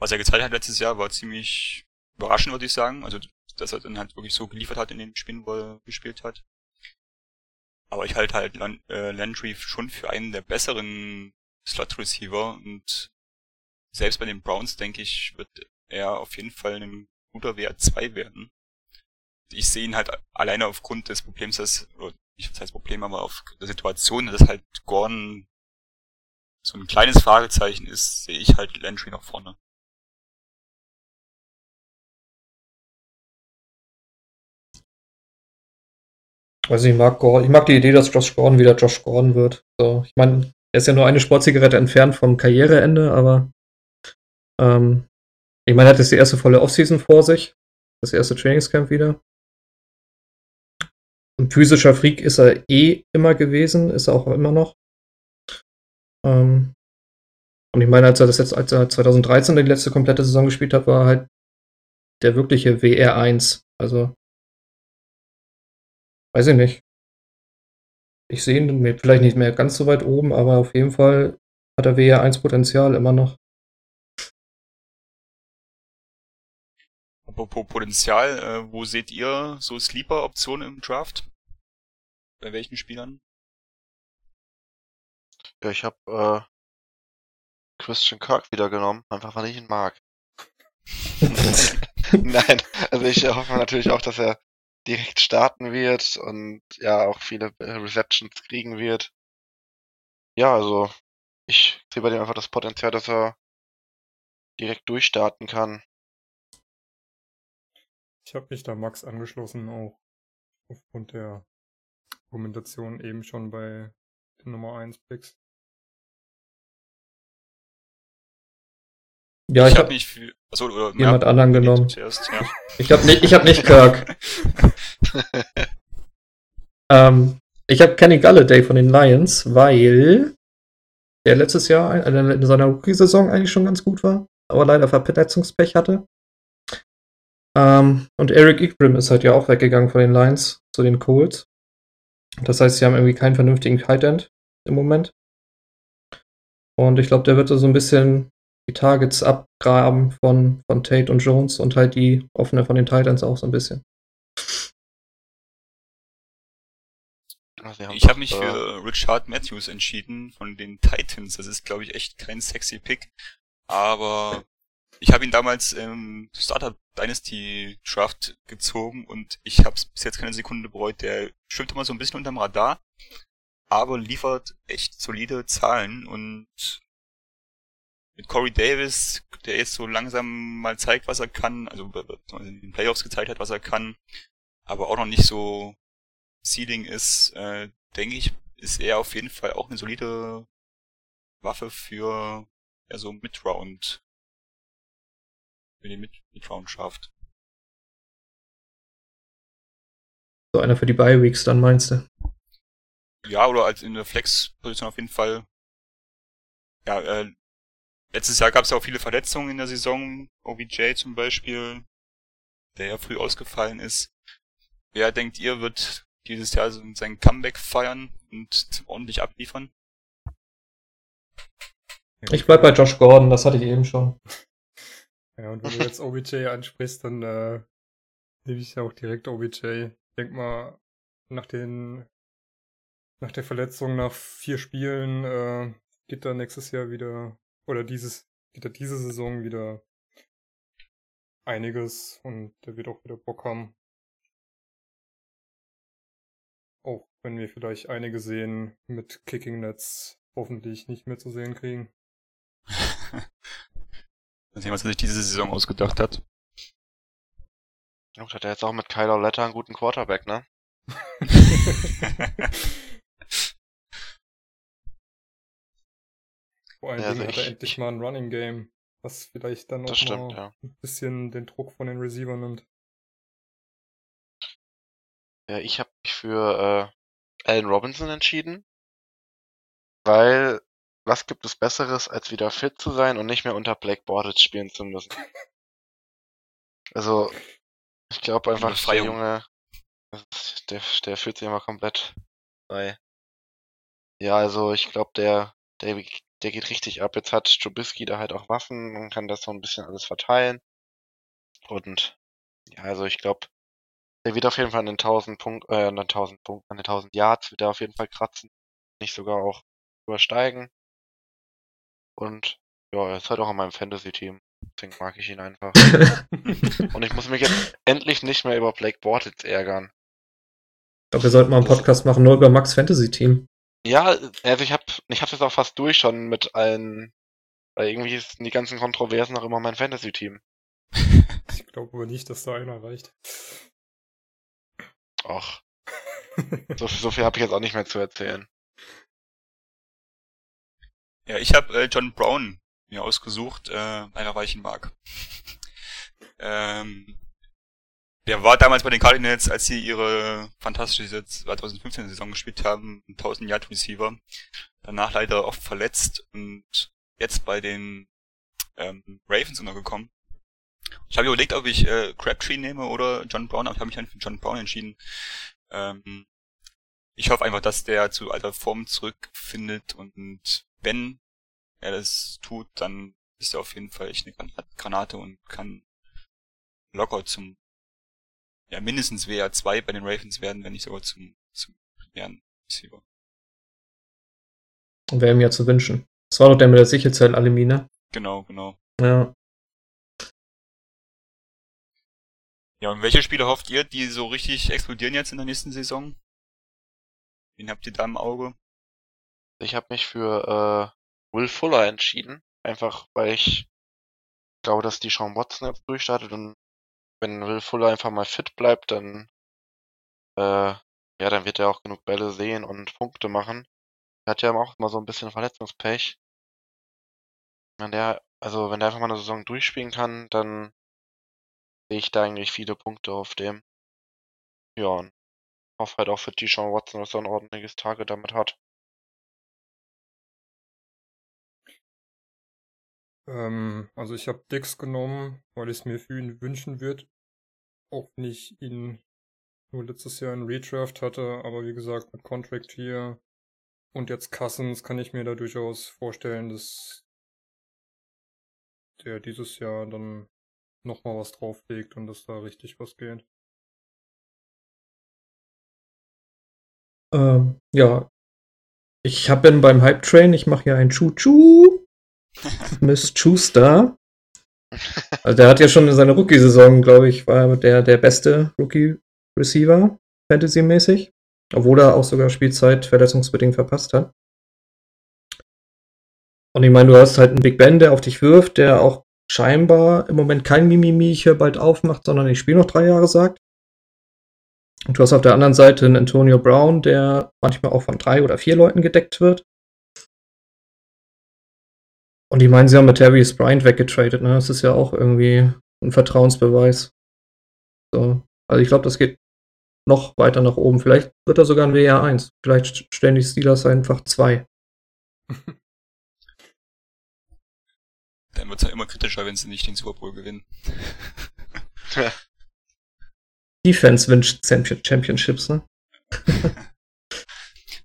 S1: Was er gezeigt hat letztes Jahr war ziemlich überraschend, würde ich sagen. Also, dass er dann halt wirklich so geliefert hat in den Spielen, wo er gespielt hat. Aber ich halte halt Lan äh, Landry schon für einen der besseren Slot-Receiver und selbst bei den Browns, denke ich, wird er auf jeden Fall ein guter WR2 werden. Ich sehe ihn halt alleine aufgrund des Problems, dass, oder nicht das Problem, aber auf der Situation, dass halt Gordon so ein kleines Fragezeichen ist, sehe ich halt Landry noch vorne.
S4: Also ich mag ich mag die Idee, dass Josh Gordon wieder Josh Gordon wird. So, ich meine, er ist ja nur eine Sportzigarette entfernt vom Karriereende, aber ähm, ich meine, er hat jetzt die erste volle Offseason vor sich, das erste Trainingscamp wieder. Ein physischer Freak ist er eh immer gewesen, ist er auch immer noch. Ähm, und ich meine, als er das jetzt, als er 2013 die letzte komplette Saison gespielt hat, war er halt der wirkliche WR1. Also weiß ich nicht. Ich sehe ihn vielleicht nicht mehr ganz so weit oben, aber auf jeden Fall hat er WR1 Potenzial immer noch.
S1: Apropos Potenzial, äh, wo seht ihr so Sleeper-Optionen im Draft? Bei welchen Spielern?
S3: Ja, ich habe äh, Christian Kirk wieder genommen, einfach weil ich ihn mag. Nein, also ich hoffe natürlich auch, dass er direkt starten wird und ja auch viele äh, Receptions kriegen wird. Ja, also ich sehe bei dem einfach das Potenzial, dass er direkt durchstarten kann.
S2: Ich habe mich da Max angeschlossen, auch aufgrund der Argumentation eben schon bei den Nummer 1 Picks.
S4: Ja,
S1: ich
S4: ich
S1: habe
S4: habe
S1: mich für. Achso, oder
S4: jemand
S1: ja,
S4: anderen genommen.
S1: Zuerst, ja.
S4: Ich habe nicht, ich hab nicht Kirk. ähm, ich habe Kenny Galladay von den Lions, weil der letztes Jahr äh, in seiner Rookie-Saison eigentlich schon ganz gut war, aber leider Verletzungspech hatte. Ähm, und Eric Igrim ist halt ja auch weggegangen von den Lions zu den Colts. Das heißt, sie haben irgendwie keinen vernünftigen Tight End im Moment. Und ich glaube, der wird so ein bisschen die Targets abgraben von, von Tate und Jones und halt die offene von den Titans auch so ein bisschen.
S1: Ich habe mich
S3: äh,
S1: für Richard Matthews entschieden von den Titans. Das ist, glaube ich, echt kein sexy Pick. Aber ich habe ihn damals im Startup Dynasty Draft gezogen und ich habe es bis jetzt keine Sekunde bereut. Der schwimmt immer so ein bisschen unterm Radar, aber liefert echt solide Zahlen und mit Corey Davis, der jetzt so langsam mal zeigt, was er kann, also in den Playoffs gezeigt hat, was er kann, aber auch noch nicht so Seeding ist, äh, denke ich, ist er auf jeden Fall auch eine solide Waffe für ja, so Midround, für die Mid Midround schafft.
S4: So einer für die Bye Weeks dann meinst du?
S1: Ja, oder als in der Flex-Position auf jeden Fall. Ja, äh, letztes Jahr gab es ja auch viele Verletzungen in der Saison, OBJ zum Beispiel, der ja früh ausgefallen ist. Wer denkt ihr, wird dieses Jahr so sein Comeback feiern und ordentlich abliefern?
S4: Ich bleib bei Josh Gordon, das hatte ich eben schon.
S2: Ja, und wenn du jetzt OBJ ansprichst, dann äh, nehme ich ja auch direkt OBJ. Ich denk mal, nach den nach der Verletzung nach vier Spielen äh, geht er nächstes Jahr wieder oder dieses geht er diese Saison wieder einiges und der wird auch wieder Bock haben. Auch wenn wir vielleicht einige sehen mit Kicking Nets hoffentlich nicht mehr zu sehen kriegen.
S1: Mal sehen, was er sich diese Saison ausgedacht hat.
S3: Gut, hat er jetzt auch mit Kyler Letter einen guten Quarterback, ne?
S2: Vor allen
S3: Ja,
S2: Dingen
S3: also
S2: hat er
S3: ich-
S2: endlich
S3: ich-
S2: mal ein Running Game, was vielleicht dann auch
S3: Das stimmt,
S2: mal
S3: ja.
S2: ein bisschen den Druck von den Receiver nimmt.
S3: Ja, ich habe mich für äh, Allen Robinson entschieden, weil was gibt es Besseres, als wieder fit zu sein und nicht mehr unter Black Bortles spielen zu müssen? Also, ich glaube einfach, der. Junge, der, der fühlt sich immer komplett frei. Ja, also ich glaube, der, der, der geht richtig ab. Jetzt hat Trubisky da halt auch Waffen und kann das so ein bisschen alles verteilen. Und ja, also ich glaube, der wird auf jeden Fall an den 1000 Punkt, äh, an den 1000 Punkten, an den 1000 Yards wird er auf jeden Fall kratzen. Nicht sogar auch übersteigen. Und ja, er ist halt auch in meinem Fantasy-Team. Deswegen mag ich ihn einfach. Und ich muss mich jetzt endlich nicht mehr über Blake Bortles ärgern.
S4: Ich glaube, wir sollten mal einen Podcast machen, nur über Max Fantasy Team.
S3: Ja, also ich hab, ich hab's jetzt auch fast durch schon mit allen, weil irgendwie sind die ganzen Kontroversen auch immer mein Fantasy-Team.
S2: Ich glaube aber nicht, dass da einer reicht.
S3: Och, so, so viel habe ich jetzt auch nicht mehr zu erzählen.
S1: Ja, ich habe äh, John Brown mir ausgesucht, äh, ich ihn mag. ähm, der war damals bei den Cardinals, als sie ihre fantastische 2015 Saison gespielt haben, ein 1000 Yard Receiver. Danach leider oft verletzt und jetzt bei den ähm, Ravens untergekommen. Ich habe überlegt, ob ich äh, Crabtree nehme oder John Brown, aber ich habe mich dann für John Brown entschieden. Ähm, ich hoffe einfach, dass der zu alter Form zurückfindet und wenn er das tut, dann ist er auf jeden Fall echt eine Gran- Granate und kann locker zum, ja, mindestens WR2 bei den Ravens werden, wenn nicht sogar zum, zum primären Receiver.
S4: Wäre mir ja zu wünschen. Das war doch der mit der Sichelzellen-Anemie, ne?
S1: Genau, genau.
S4: Ja.
S1: Ja, und welche Spieler hofft ihr, die so richtig explodieren jetzt in der nächsten Saison? Wen habt ihr da im Auge?
S3: Ich habe mich für äh, Will Fuller entschieden. Einfach weil ich glaube, dass die Sean Watson jetzt durchstartet und wenn Will Fuller einfach mal fit bleibt, dann äh, ja, dann wird er auch genug Bälle sehen und Punkte machen. Er hat ja auch mal so ein bisschen Verletzungspech. Wenn der, also wenn der einfach mal eine Saison durchspielen kann, dann ich da eigentlich viele Punkte auf dem. Ja, und hoffe halt auch für Deshaun Watson, dass er ein ordentliches Tage damit hat.
S2: Ähm, also ich habe Dix genommen, weil ich es mir für ihn wünschen würde. Auch wenn ich ihn nur letztes Jahr in Redraft hatte, aber wie gesagt, mit Contract hier und jetzt Cousins kann ich mir da durchaus vorstellen, dass der dieses Jahr dann nochmal was drauflegt und dass da richtig was geht.
S4: Ähm, ja. Ich habe ihn beim Hype Train, ich mache ja ein Choo-Choo. Miss Schuster. Also der hat ja schon in seiner Rookie-Saison, glaube ich, war der der beste Rookie-Receiver, Fantasy-mäßig. Obwohl er auch sogar Spielzeit verletzungsbedingt verpasst hat. Und ich meine, du hast halt einen Big Ben, der auf dich wirft, der auch scheinbar im Moment kein Mimimi hier bald aufmacht, sondern ich spiele noch drei Jahre sagt. Und du hast auf der anderen Seite einen Antonio Brown, der manchmal auch von drei oder vier Leuten gedeckt wird. Und ich meine, sie haben mit Terry Bryant weggetradet, ne? Das ist ja auch irgendwie ein Vertrauensbeweis. So. Also ich glaube, das geht noch weiter nach oben. Vielleicht wird er sogar ein WR 1. Vielleicht stellen die Steelers einfach zwei.
S1: Dann wird es ja immer kritischer, wenn sie nicht den Super Bowl gewinnen.
S4: Defense wünscht Championships, ne?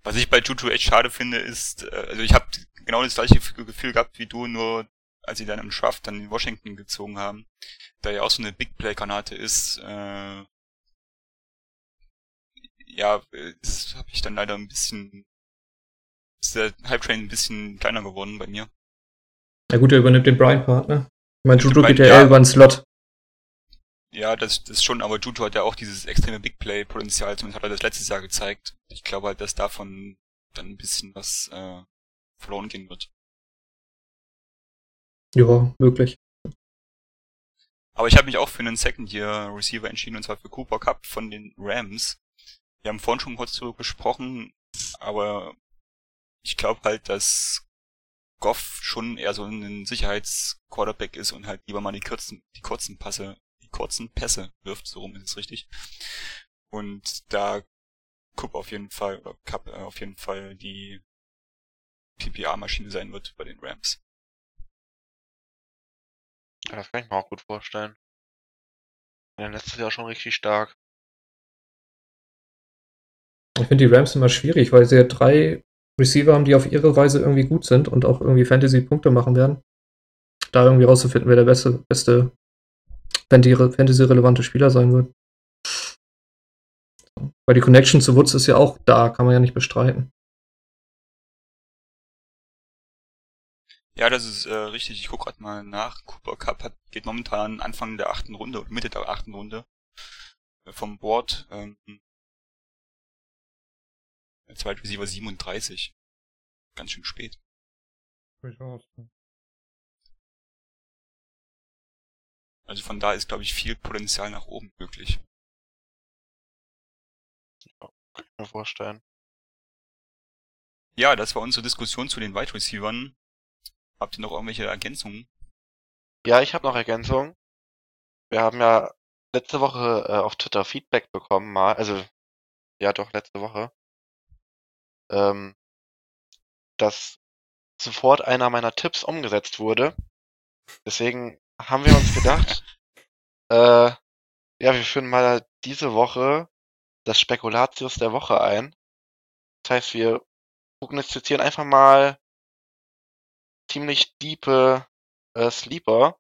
S1: Was ich bei Juju echt schade finde, ist, äh, also ich habe genau das gleiche Gefühl gehabt wie du, nur als sie dann im Draft dann in Washington gezogen haben, da ja auch so eine Big Play Granate ist, äh, ja, das habe ich dann leider ein bisschen, ist der Hype Train ein bisschen kleiner geworden bei mir.
S4: Na gut, er übernimmt den Brian-Part, ne? Ich meine, Juju geht ja eher über den Slot.
S1: Ja, das, das schon, aber Juju hat ja auch dieses extreme Big Play-Potenzial, zumindest hat er das letztes Jahr gezeigt. Ich glaube halt, dass davon dann ein bisschen was äh, verloren gehen wird.
S4: Ja, wirklich.
S1: Aber ich habe mich auch für einen Second-Year-Receiver entschieden, und zwar für Cooper Cup von den Rams. Wir haben vorhin schon kurz darüber gesprochen, aber ich glaube halt, dass Goff schon eher so ein Sicherheitsquarterback ist und halt lieber mal die kurzen, die kurzen Passe, die kurzen Pässe wirft, so rum ist es richtig. Und da Cup auf jeden Fall, oder Cup äh, auf jeden Fall die PPA-Maschine sein wird bei den Rams.
S3: Ja, das kann ich mir auch gut vorstellen. Ja, letztes Jahr schon richtig stark.
S4: Ich finde die Rams immer schwierig, weil sie ja drei Receiver haben, die auf ihre Weise irgendwie gut sind und auch irgendwie Fantasy-Punkte machen werden. Da irgendwie rauszufinden, wer der beste, beste Fantasy-relevante Spieler sein wird. Weil die Connection zu Woods ist ja auch da, kann man ja nicht bestreiten.
S1: Ja, das ist äh, richtig. Ich gucke gerade mal nach. Cooper Cup hat, geht momentan Anfang der achten Runde oder Mitte der achten Runde äh, vom Board. Ähm, Zweit Receiver 37. Ganz schön spät.
S2: Durchaus.
S1: Also von da ist, glaube ich, viel Potenzial nach oben möglich.
S3: Ja, kann ich mir vorstellen.
S1: Ja, das war unsere Diskussion zu den Wide Receivern. Habt ihr noch irgendwelche Ergänzungen?
S3: Ja, ich habe noch Ergänzungen. Wir haben ja letzte Woche äh, auf Twitter Feedback bekommen, mal, also ja doch letzte Woche, ähm, dass sofort einer meiner Tipps umgesetzt wurde. Deswegen haben wir uns gedacht, äh, ja, wir führen mal diese Woche das Spekulatius der Woche ein. Das heißt, wir prognostizieren einfach mal ziemlich diepe äh, Sleeper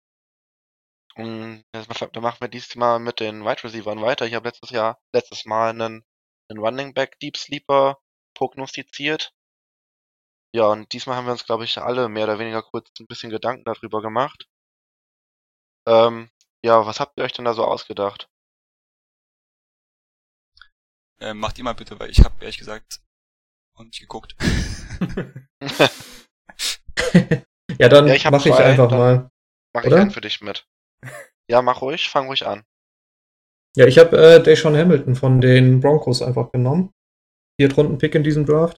S3: Und dann machen wir diesmal mit den Wide Receivers weiter. Ich habe letztes Jahr, letztes Mal einen, einen Running Back Deep Sleeper prognostiziert. Ja, und diesmal haben wir uns, glaube ich, alle mehr oder weniger kurz ein bisschen Gedanken darüber gemacht. Ähm, ja, was habt ihr euch denn da so ausgedacht?
S1: Äh, macht ihr mal bitte, weil ich habe ehrlich gesagt noch nicht geguckt.
S4: ja, dann
S3: Ja, ich
S4: mache ich einfach
S3: dann-
S4: mal.
S3: Mach ich
S4: Oder?
S3: einen für dich mit. Ja, mach ruhig, fang ruhig an.
S4: Ja, ich habe äh, Deshaun Hamilton von den Broncos einfach genommen. Viertrunden-Pick in diesem Draft.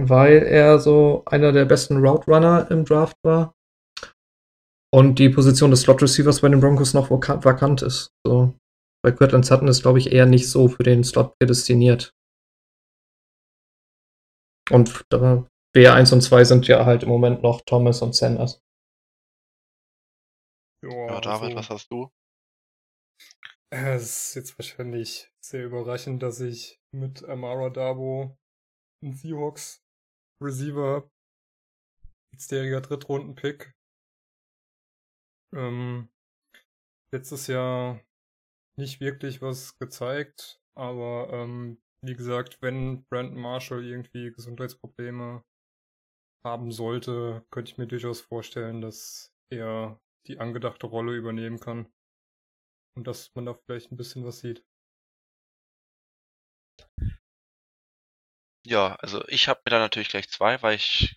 S4: Weil er so einer der besten Route Runner im Draft war. Und die Position des Slot Receivers bei den Broncos noch vaka- vakant ist. So. Bei Cortland Sutton ist, glaube ich, eher nicht so für den Slot prädestiniert. Und da, B1 und 2 sind ja halt im Moment noch Thomas und Sanders.
S3: Ja, David,
S2: also-
S3: was hast du?
S2: Es ist jetzt wahrscheinlich sehr überraschend, dass ich mit Amara Dabo einen Seahawks Receiver hab. Letztjähriger Drittrunden-Pick. Ähm, letztes Jahr nicht wirklich was gezeigt, aber ähm, wie gesagt, wenn Brandon Marshall irgendwie Gesundheitsprobleme haben sollte, könnte ich mir durchaus vorstellen, dass er die angedachte Rolle übernehmen kann. Und dass man da vielleicht ein bisschen was sieht.
S3: Ja, also ich habe mir da natürlich gleich zwei, weil ich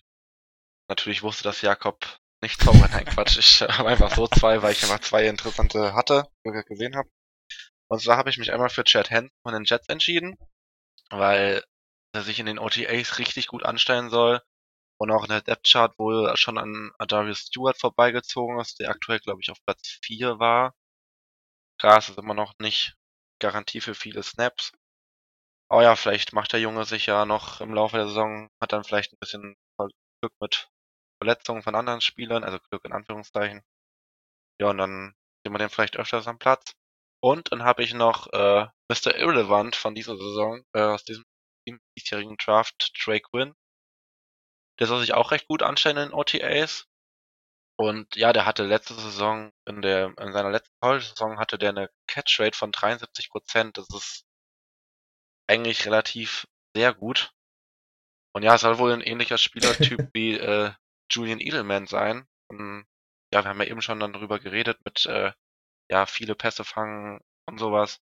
S3: natürlich wusste, dass Jakob nicht zaubert. Nein, Quatsch. Ich habe einfach so zwei, weil ich einfach zwei interessante hatte, ich gesehen habe. Und zwar habe ich mich einmal für Chad Hansen von den Jets entschieden, weil er sich in den OTAs richtig gut anstellen soll und auch in der Depth Chart wohl schon an Adarius Stewart vorbeigezogen ist, der aktuell, glaube ich, auf Platz 4 war. Gras ist immer noch nicht Garantie für viele Snaps. Aber ja, vielleicht macht der Junge sich ja noch im Laufe der Saison, hat dann vielleicht ein bisschen Glück mit Verletzungen von anderen Spielern, also Glück in Anführungszeichen. Ja, und dann sehen wir den vielleicht öfters am Platz. Und dann habe ich noch äh, Mr. Irrelevant von dieser Saison, äh, aus diesem diesjährigen Draft, Trey Quinn. Der soll sich auch recht gut anstellen in OTAs. Und ja, der hatte letzte Saison, in der, in seiner letzten College-Saison hatte der eine Catch-Rate von 73 Prozent. Das ist eigentlich relativ sehr gut. Und ja, es soll wohl ein ähnlicher Spielertyp wie äh, Julian Edelman sein. Und, ja, wir haben ja eben schon dann darüber geredet mit äh, ja viele Pässe fangen und sowas.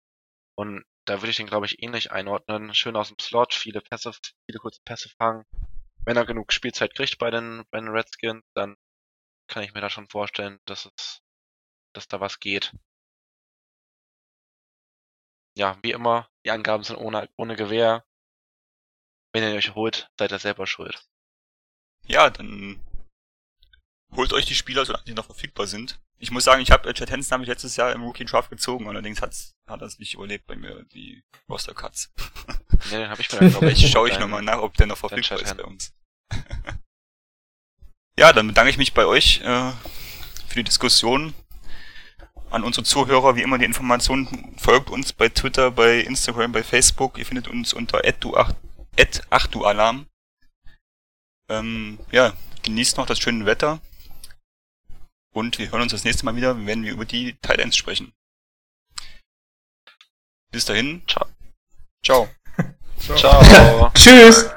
S3: Und da würde ich den, glaube ich, ähnlich einordnen. Schön aus dem Slot, viele Pässe, viele kurze Pässe fangen. Wenn er genug Spielzeit kriegt bei den, bei den Redskins, dann kann ich mir da schon vorstellen, dass es, dass da was geht. Ja, wie immer, die Angaben sind ohne, ohne Gewähr. Wenn ihr euch holt, seid ihr selber schuld.
S1: Ja, dann holt euch die Spieler, solange die noch verfügbar sind. Ich muss sagen, ich habe äh, Chad Hansen habe ich letztes Jahr im Rookie Draft gezogen, allerdings hat's, hat das nicht überlebt bei mir, die Roster Cuts.
S3: Ne, den habe ich mir dann, glaube
S1: Vielleicht schaue ich nochmal nach, ob der noch verfügbar ist bei uns. ja, dann bedanke ich mich bei euch äh, für die Diskussion. An unsere Zuhörer, wie immer, die Informationen folgt uns bei Twitter, bei Instagram, bei Facebook. Ihr findet uns unter @achtualarm. Ähm, ja, genießt noch das schöne Wetter. Und wir hören uns das nächste Mal wieder, wenn wir über die Titans sprechen. Bis dahin.
S3: Ciao.
S1: Ciao.
S3: Ciao.
S4: Tschüss!